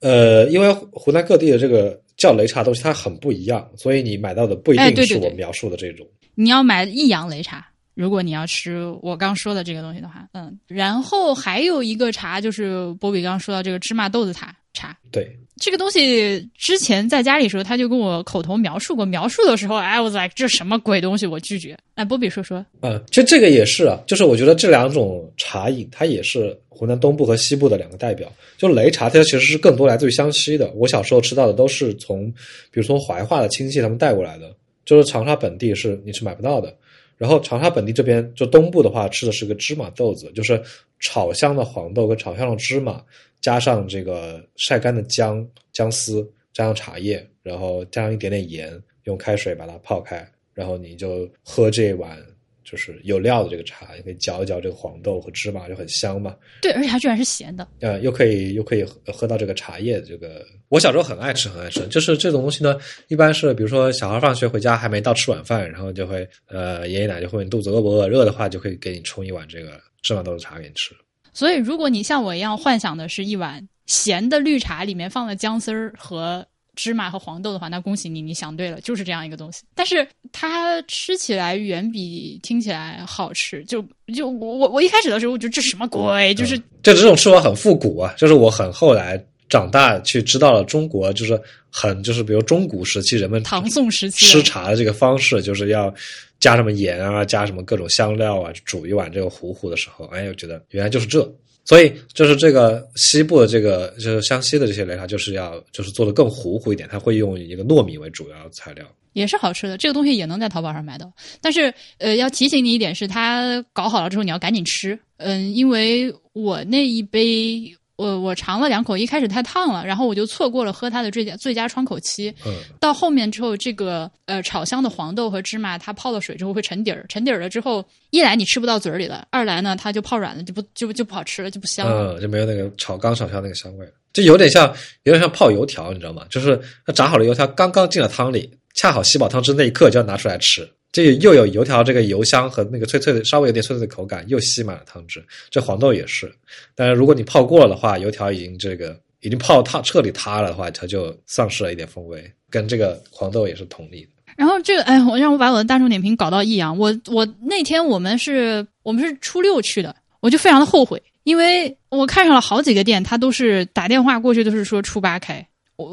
呃，因为湖南各地的这个。叫擂茶东西它很不一样，所以你买到的不一定是我描述的这种。你要买益阳擂茶，如果你要吃我刚说的这个东西的话，嗯，然后还有一个茶就是波比刚说到这个芝麻豆子茶茶。对，这个东西之前在家里时候他就跟我口头描述过，描述的时候，I was like 这什么鬼东西，我拒绝。哎，波比说说。嗯，其实这个也是啊，就是我觉得这两种茶饮它也是湖南东部和西部的两个代表。就擂茶，它其实是更多来自于湘西的。我小时候吃到的都是从，比如说怀化的亲戚他们带过来的，就是长沙本地是你是买不到的。然后长沙本地这边就东部的话，吃的是个芝麻豆子，就是炒香的黄豆跟炒香的芝麻，加上这个晒干的姜姜丝，加上茶叶，然后加上一点点盐，用开水把它泡开，然后你就喝这碗。就是有料的这个茶，你可以嚼一嚼这个黄豆和芝麻，就很香嘛。对，而且它居然是咸的。呃，又可以又可以喝到这个茶叶。这个我小时候很爱吃，很爱吃。就是这种东西呢，一般是比如说小孩放学回家还没到吃晚饭，然后就会呃爷爷奶奶就会问肚子饿不饿，热的话就可以给你冲一碗这个芝麻豆子茶给你吃。所以如果你像我一样幻想的是一碗咸的绿茶，里面放了姜丝儿和。芝麻和黄豆的话，那恭喜你，你想对了，就是这样一个东西。但是它吃起来远比听起来好吃。就就我我我一开始的时候，我觉得这什么鬼？就是就这种吃法很复古啊。就是我很后来长大去知道了中国，就是很就是比如中古时期人们唐宋时期吃茶的这个方式，就是要加什么盐啊，加什么各种香料啊，煮一碗这个糊糊的时候，哎，我觉得原来就是这。所以就是这个西部的这个就是湘西的这些擂茶，就是要就是做的更糊糊一点，它会用一个糯米为主要材料，也是好吃的。这个东西也能在淘宝上买到，但是呃，要提醒你一点是，它搞好了之后你要赶紧吃，嗯，因为我那一杯。我我尝了两口，一开始太烫了，然后我就错过了喝它的最佳最佳窗口期。嗯，到后面之后，这个呃炒香的黄豆和芝麻，它泡了水之后会沉底儿，沉底儿了之后，一来你吃不到嘴里了，二来呢它就泡软了，就不就就不好吃了，就不香了，嗯，就没有那个炒刚炒香那个香味了，就有点像有点像泡油条，你知道吗？就是它炸好了油条刚刚进了汤里，恰好吸饱汤汁那一刻就要拿出来吃。这又有油条这个油香和那个脆脆的，稍微有点脆脆的口感，又吸满了汤汁。这黄豆也是，但是如果你泡过了的话，油条已经这个已经泡塌彻底塌了的话，它就丧失了一点风味。跟这个黄豆也是同理。然后这个，哎，我让我把我的大众点评搞到益阳。我我那天我们是我们是初六去的，我就非常的后悔，因为我看上了好几个店，他都是打电话过去都是说初八开。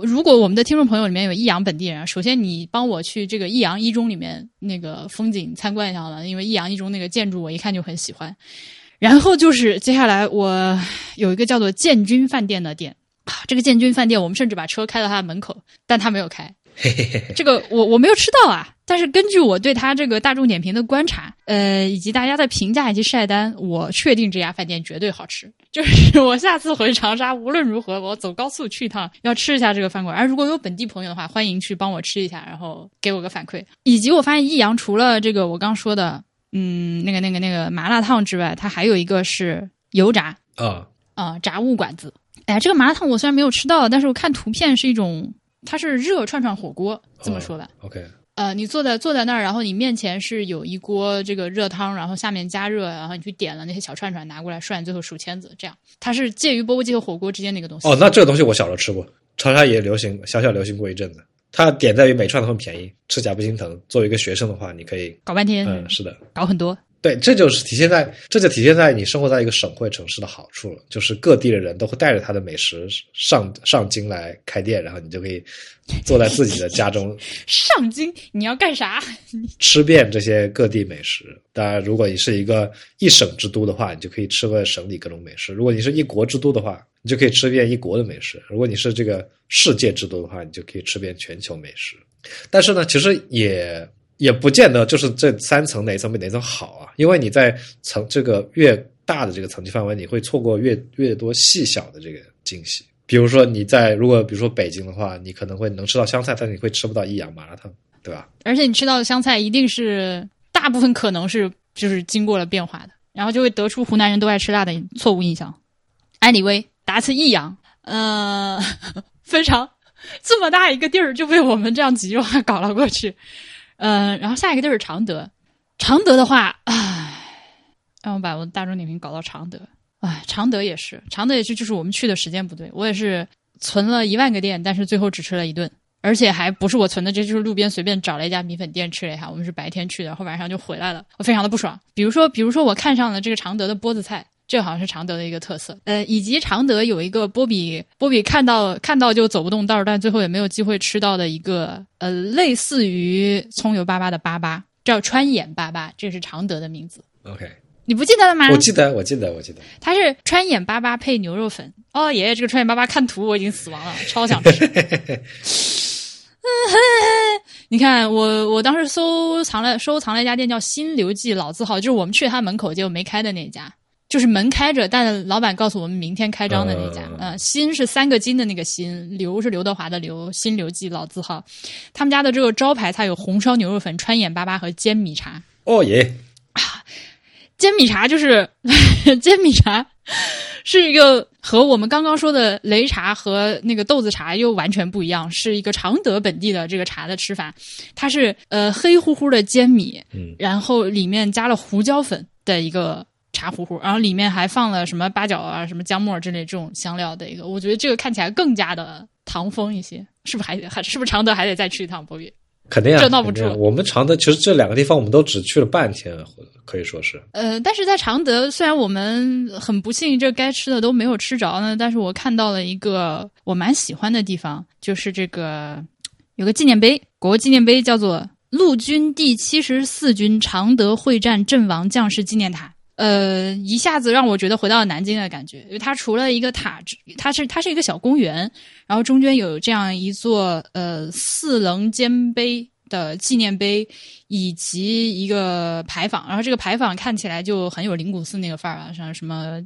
如果我们的听众朋友里面有益阳本地人，首先你帮我去这个益阳一中里面那个风景参观一下了，因为益阳一中那个建筑我一看就很喜欢。然后就是接下来我有一个叫做建军饭店的店啊，这个建军饭店我们甚至把车开到他的门口，但他没有开。这个我我没有吃到啊，但是根据我对他这个大众点评的观察，呃，以及大家的评价以及晒单，我确定这家饭店绝对好吃。就是我下次回长沙，无论如何我走高速去一趟，要吃一下这个饭馆。而如果有本地朋友的话，欢迎去帮我吃一下，然后给我个反馈。以及我发现益阳除了这个我刚说的，嗯，那个那个那个麻辣烫之外，它还有一个是油炸啊啊炸物馆子。哎，这个麻辣烫我虽然没有吃到，但是我看图片是一种，它是热串串火锅，这么说吧。OK，呃，你坐在坐在那儿，然后你面前是有一锅这个热汤，然后下面加热，然后你去点了那些小串串拿过来涮，最后数签子，这样它是介于钵钵鸡和火锅之间的一个东西。哦，那这个东西我小时候吃过，长沙也流行，小小流行过一阵子。它点在于每串都很便宜，吃起来不心疼。作为一个学生的话，你可以，搞半天，嗯，是的，搞很多。对，这就是体现在，这就体现在你生活在一个省会城市的好处了，就是各地的人都会带着他的美食上上京来开店，然后你就可以坐在自己的家中 上京，你要干啥？吃遍这些各地美食。当然，如果你是一个一省之都的话，你就可以吃遍省里各种美食；如果你是一国之都的话，你就可以吃遍一国的美食；如果你是这个世界之都的话，你就可以吃遍全球美食。但是呢，其实也也不见得就是这三层哪层比哪层好啊，因为你在层这个越大的这个层级范围，你会错过越越多细小的这个惊喜。比如说你在如果比如说北京的话，你可能会能吃到湘菜，但你会吃不到益阳麻辣烫，对吧？而且你吃到的湘菜一定是大部分可能是就是经过了变化的，然后就会得出湖南人都爱吃辣的错误印象。Anyway，达次益阳，呃，非常这么大一个地儿就被我们这样几句话搞了过去。呃，然后下一个就是常德，常德的话，唉，让我把我的大众点评搞到常德，唉，常德也是，常德也是，就是我们去的时间不对，我也是存了一万个店，但是最后只吃了一顿，而且还不是我存的，这就是路边随便找了一家米粉店吃了一下，我们是白天去的，然后晚上就回来了，我非常的不爽。比如说，比如说我看上了这个常德的波子菜。这好像是常德的一个特色，呃，以及常德有一个波比，波比看到看到就走不动道，但最后也没有机会吃到的一个，呃，类似于葱油粑粑的粑粑，叫川眼粑粑，这是常德的名字。OK，你不记得了吗？我记得，我记得，我记得，它是川眼粑粑配牛肉粉。哦爷，这个川眼粑粑看图我已经死亡了，超想吃。你看，我我当时收藏了收藏了一家店叫新刘记老字号，就是我们去他门口结果没开的那家，就是门开着，但老板告诉我们明天开张的那家。嗯、呃，新是三个金的那个新，刘是刘德华的刘，新刘记老字号。他们家的这个招牌菜有红烧牛肉粉、川眼粑粑和煎米茶。哦耶！煎米茶就是 煎米茶，是一个和我们刚刚说的擂茶和那个豆子茶又完全不一样，是一个常德本地的这个茶的吃法。它是呃黑乎乎的煎米，嗯，然后里面加了胡椒粉的一个茶糊糊，然后里面还放了什么八角啊、什么姜末之类这种香料的一个。我觉得这个看起来更加的唐风一些，是不是还还是不是常德还得再去一趟博越？肯定啊，这闹不住我们常德其实这两个地方我们都只去了半天，可以说是。呃，但是在常德，虽然我们很不幸这该吃的都没有吃着呢，但是我看到了一个我蛮喜欢的地方，就是这个有个纪念碑，国纪念碑叫做陆军第七十四军常德会战阵亡将士纪念塔。呃，一下子让我觉得回到了南京的感觉，因为它除了一个塔，它是它是一个小公园，然后中间有这样一座呃四棱尖碑的纪念碑，以及一个牌坊，然后这个牌坊看起来就很有灵谷寺那个范儿啊，像什么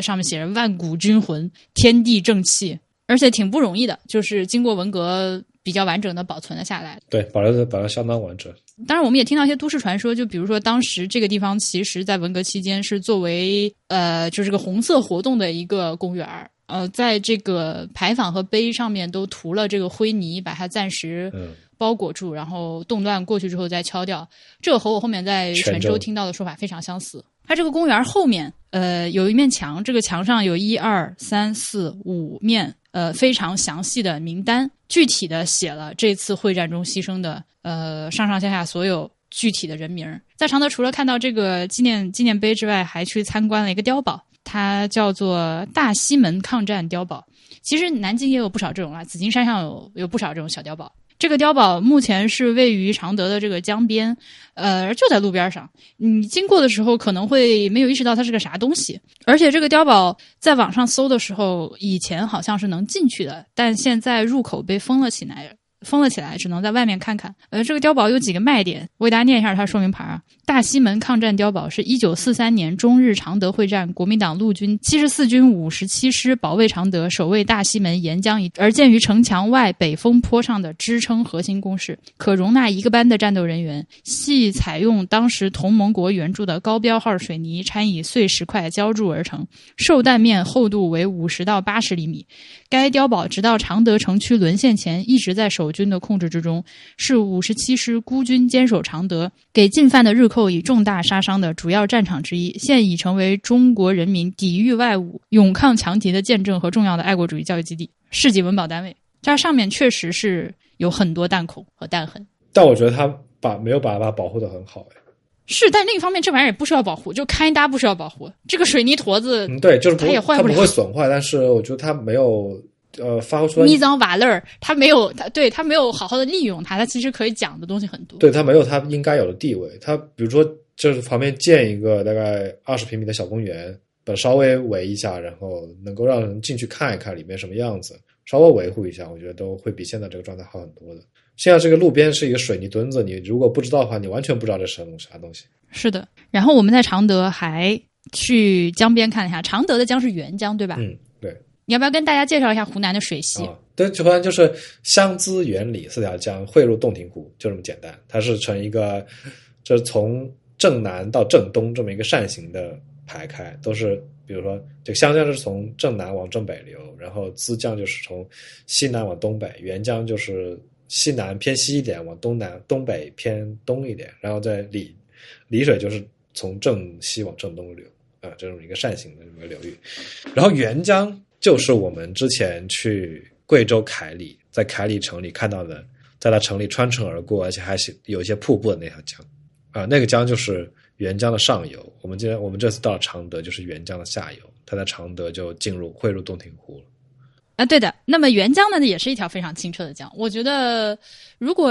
上面写着“万古军魂，天地正气”，而且挺不容易的，就是经过文革比较完整的保存了下来。对，保留的保留相当完整。当然，我们也听到一些都市传说，就比如说当时这个地方其实在文革期间是作为呃就是个红色活动的一个公园儿。呃，在这个牌坊和碑上面都涂了这个灰泥，把它暂时嗯包裹住，然后动乱过去之后再敲掉。这个和我后面在泉州听到的说法非常相似。它这个公园后面，呃，有一面墙，这个墙上有一二三四五面，呃，非常详细的名单，具体的写了这次会战中牺牲的，呃，上上下下所有具体的人名儿。在常德，除了看到这个纪念纪念碑之外，还去参观了一个碉堡，它叫做大西门抗战碉堡。其实南京也有不少这种啊，紫金山上有有不少这种小碉堡。这个碉堡目前是位于常德的这个江边，呃，就在路边上。你经过的时候可能会没有意识到它是个啥东西，而且这个碉堡在网上搜的时候，以前好像是能进去的，但现在入口被封了起来，封了起来，只能在外面看看。呃，这个碉堡有几个卖点，我给大家念一下它说明牌啊。大西门抗战碉堡是一九四三年中日常德会战，国民党陆军七十四军五十七师保卫常德，守卫大西门沿江一，而建于城墙外北风坡上的支撑核心工事，可容纳一个班的战斗人员。系采用当时同盟国援助的高标号水泥掺以碎石块浇筑而成，受弹面厚度为五十到八十厘米。该碉堡直到常德城区沦陷前一直在守军的控制之中，是五十七师孤军坚守常德，给进犯的日寇寇以重大杀伤的主要战场之一。现已成为中国人民抵御外侮、勇抗强敌的见证和重要的爱国主义教育基地、市级文保单位。这上面确实是有很多弹孔和弹痕，但我觉得他把没有把它保护的很好哎。是，但另一方面，这玩意儿也不需要保护，就开搭不需要保护。这个水泥坨子，嗯，对，就是它也坏它不会损坏，但是我觉得它没有呃发挥出来密脏瓦勒儿，他没有，他对他没有好好的利用它，他其实可以讲的东西很多。对他没有他应该有的地位。他比如说，就是旁边建一个大概二十平米的小公园，把稍微围一下，然后能够让人进去看一看里面什么样子，稍微维护一下，我觉得都会比现在这个状态好很多的。现在这个路边是一个水泥墩子，你如果不知道的话，你完全不知道这是什么啥东西。是的。然后我们在常德还去江边看了一下，常德的江是沅江，对吧？嗯，对。你要不要跟大家介绍一下湖南的水系？对，湖南就是湘资沅里四条江汇入洞庭湖，就这么简单。它是呈一个，就是从正南到正东这么一个扇形的排开，都是比如说这个湘江是从正南往正北流，然后资江就是从西南往东北，沅江就是西南偏西一点，往东南东北偏东一点，然后在里里水就是从正西往正东流啊，这种一个扇形的这么个流域。然后沅江就是我们之前去贵州凯里，在凯里城里看到的，在它城里穿城而过，而且还是有一些瀑布的那条江啊，那个江就是沅江的上游。我们今天我们这次到了常德，就是沅江的下游，它在常德就进入汇入洞庭湖了。啊，对的。那么沅江呢，也是一条非常清澈的江。我觉得，如果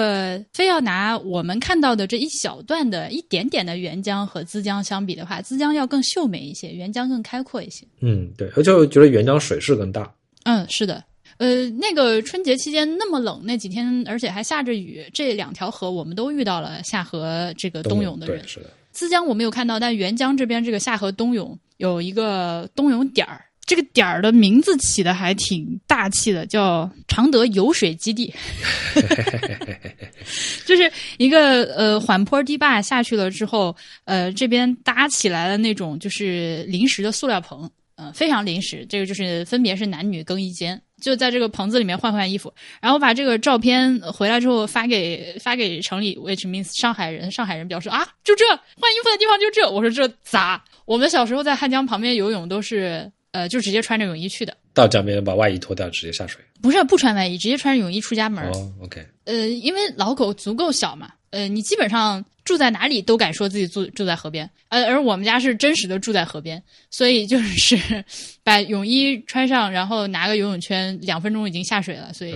非要拿我们看到的这一小段的一点点的沅江和资江相比的话，资江要更秀美一些，沅江更开阔一些。嗯，对，而且我觉得沅江水势更大。嗯，是的。呃，那个春节期间那么冷，那几天而且还下着雨，这两条河我们都遇到了下河这个冬泳的人对，。是的。资江我没有看到，但沅江这边这个下河冬泳有一个冬泳点儿，这个点儿的名字起的还挺大气的，叫常德游水基地，就是一个呃缓坡堤坝下去了之后，呃这边搭起来了那种就是临时的塑料棚，嗯、非常临时，这个就是分别是男女更衣间。就在这个棚子里面换换衣服，然后把这个照片回来之后发给发给城里，which means 上海人。上海人表示啊，就这换衣服的地方就这。我说这咋？我们小时候在汉江旁边游泳都是呃，就直接穿着泳衣去的，到江边把外衣脱掉，直接下水。不是不穿外衣，直接穿着泳衣出家门。哦，OK，呃，因为老狗足够小嘛，呃，你基本上住在哪里都敢说自己住住在河边，呃，而我们家是真实的住在河边，所以就是 把泳衣穿上，然后拿个游泳圈，两分钟已经下水了，所以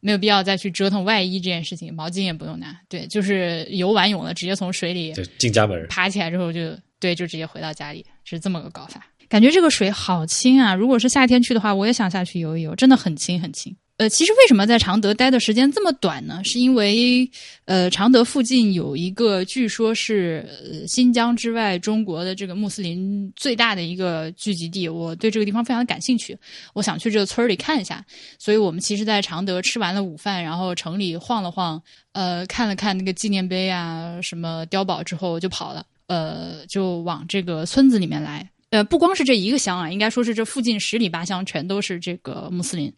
没有必要再去折腾外衣这件事情，毛巾也不用拿，对，就是游完泳了，直接从水里就进家门。爬起来之后就对，就直接回到家里，是这么个搞法。感觉这个水好清啊！如果是夏天去的话，我也想下去游一游，真的很清很清。呃，其实为什么在常德待的时间这么短呢？是因为呃，常德附近有一个据说是、呃、新疆之外中国的这个穆斯林最大的一个聚集地，我对这个地方非常感兴趣，我想去这个村里看一下。所以我们其实，在常德吃完了午饭，然后城里晃了晃，呃，看了看那个纪念碑啊，什么碉堡之后就跑了，呃，就往这个村子里面来。呃，不光是这一个乡啊，应该说是这附近十里八乡全都是这个穆斯林。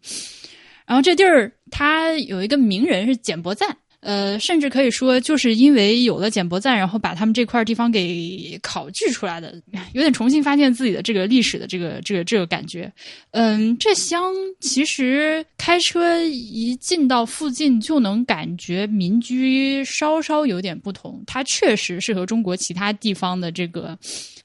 然后这地儿它有一个名人是简伯赞，呃，甚至可以说就是因为有了简伯赞，然后把他们这块地方给考据出来的，有点重新发现自己的这个历史的这个这个这个感觉。嗯，这乡其实开车一进到附近就能感觉民居稍稍有点不同，它确实是和中国其他地方的这个。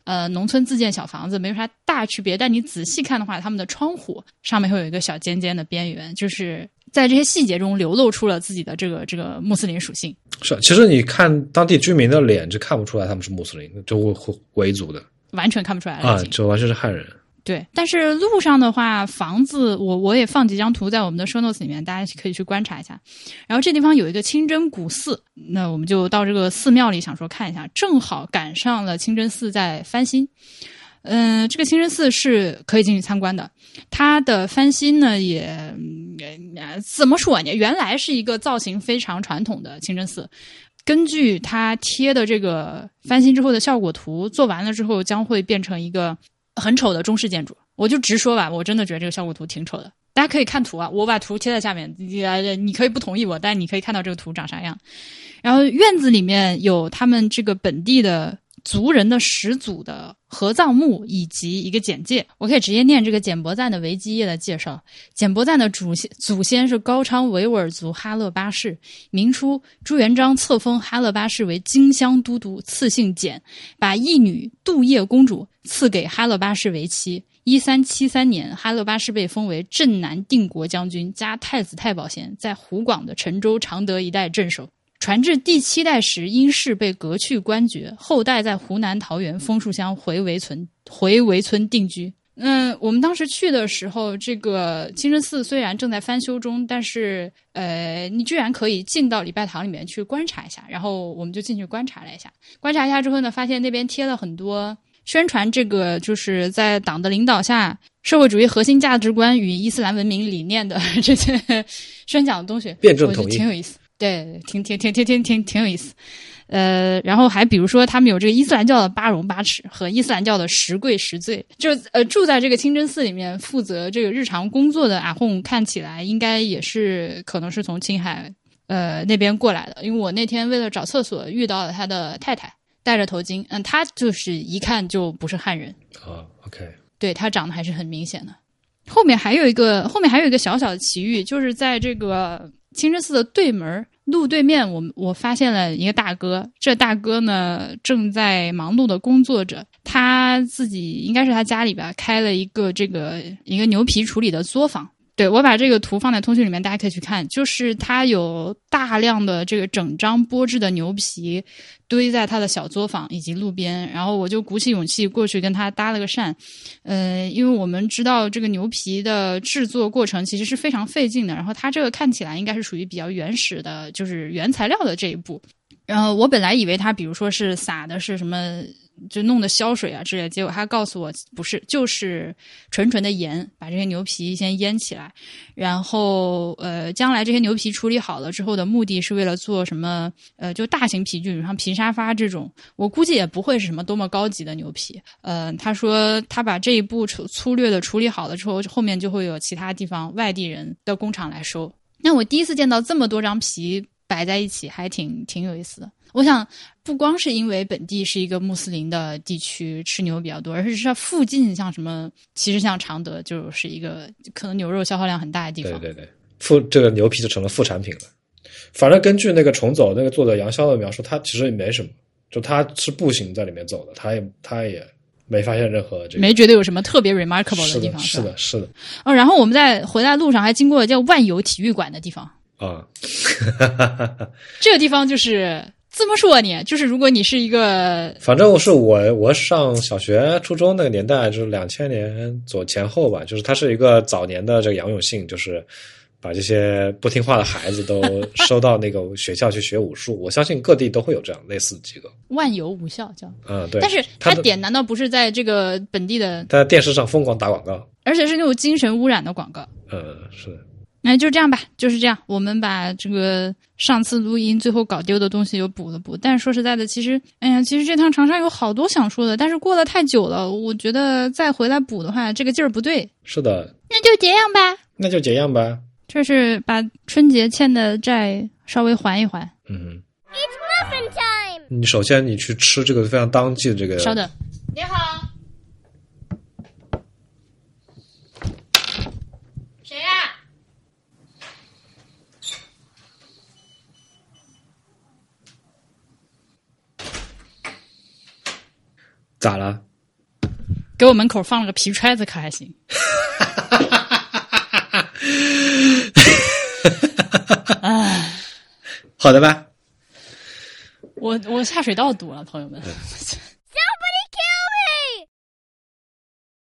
呃，农村自建小房子没有啥大区别，但你仔细看的话，他们的窗户上面会有一个小尖尖的边缘，就是在这些细节中流露出了自己的这个这个穆斯林属性。是，其实你看当地居民的脸，就看不出来他们是穆斯林，就维维族的完全看不出来啊，了。就完全是汉人。对，但是路上的话，房子我我也放几张图在我们的 show notes 里面，大家可以去观察一下。然后这地方有一个清真古寺，那我们就到这个寺庙里想说看一下，正好赶上了清真寺在翻新。嗯，这个清真寺是可以进去参观的。它的翻新呢，也呃怎么说呢？原来是一个造型非常传统的清真寺，根据它贴的这个翻新之后的效果图做完了之后，将会变成一个很丑的中式建筑。我就直说吧，我真的觉得这个效果图挺丑的。大家可以看图啊，我把图贴在下面，你你可以不同意我，但你可以看到这个图长啥样。然后院子里面有他们这个本地的。族人的始祖的合葬墓以及一个简介，我可以直接念这个简伯赞的维基页的介绍。简伯赞的祖先祖先是高昌维吾尔族哈勒巴氏。明初朱元璋册封哈勒巴氏为荆襄都督，赐姓简，把义女杜叶公主赐给哈勒巴氏为妻。一三七三年，哈勒巴氏被封为镇南定国将军加太子太保衔，在湖广的陈州、常德一带镇守。传至第七代时，因氏被革去官爵，后代在湖南桃源枫树乡回围村回围村定居。嗯，我们当时去的时候，这个清真寺虽然正在翻修中，但是呃，你居然可以进到礼拜堂里面去观察一下。然后我们就进去观察了一下，观察一下之后呢，发现那边贴了很多宣传这个就是在党的领导下，社会主义核心价值观与伊斯兰文明理念的这些 宣讲的东西，辩证统一，挺有意思。对，挺挺挺挺挺挺挺有意思，呃，然后还比如说，他们有这个伊斯兰教的八荣八耻和伊斯兰教的十跪十罪，就呃住在这个清真寺里面负责这个日常工作的阿訇，看起来应该也是可能是从青海呃那边过来的，因为我那天为了找厕所遇到了他的太太，戴着头巾，嗯，他就是一看就不是汉人啊，OK，对他长得还是很明显的。后面还有一个，后面还有一个小小的奇遇，就是在这个。清真寺的对门路对面，我我发现了一个大哥。这大哥呢，正在忙碌的工作着。他自己应该是他家里边开了一个这个一个牛皮处理的作坊。对我把这个图放在通讯里面，大家可以去看。就是他有大量的这个整张剥制的牛皮堆在他的小作坊以及路边，然后我就鼓起勇气过去跟他搭了个讪。呃，因为我们知道这个牛皮的制作过程其实是非常费劲的，然后他这个看起来应该是属于比较原始的，就是原材料的这一步。然后我本来以为他比如说是撒的是什么。就弄的消水啊之类，结果他告诉我不是，就是纯纯的盐，把这些牛皮先腌起来，然后呃，将来这些牛皮处理好了之后的目的是为了做什么？呃，就大型皮具，比如像皮沙发这种，我估计也不会是什么多么高级的牛皮。呃，他说他把这一步粗粗略的处理好了之后，后面就会有其他地方外地人的工厂来收。那我第一次见到这么多张皮摆在一起，还挺挺有意思的。我想，不光是因为本地是一个穆斯林的地区，吃牛比较多，而是它附近像什么，其实像常德就是一个可能牛肉消耗量很大的地方。对对对，副这个牛皮就成了副产品了。反正根据那个重走那个作者杨潇的描述，他其实也没什么，就他是步行在里面走的，他也他也没发现任何这个，没觉得有什么特别 remarkable 的地方。是的，是的。哦，然后我们在回来路上还经过叫万有体育馆的地方啊，这个地方就是。这么说呢，就是如果你是一个，反正我是我，我上小学、初中那个年代，就是两千年左前后吧，就是它是一个早年的这个杨永信，就是把这些不听话的孩子都收到那个学校去学武术。我相信各地都会有这样类似机构。万有武校叫，嗯，对。但是他点难道不是在这个本地的？他在电视上疯狂打广告，而且是那种精神污染的广告。嗯，是的。那就这样吧，就是这样。我们把这个上次录音最后搞丢的东西又补了补。但是说实在的，其实，哎呀，其实这趟长沙有好多想说的，但是过了太久了，我觉得再回来补的话，这个劲儿不对。是的，那就这样吧。那就这样吧。这是把春节欠的债稍微还一还。嗯。It's muffin time。你首先你去吃这个非常当季的这个。稍等。你好。咋了？给我门口放了个皮揣子，可还行？好的吧。我我下水道堵了，朋友们。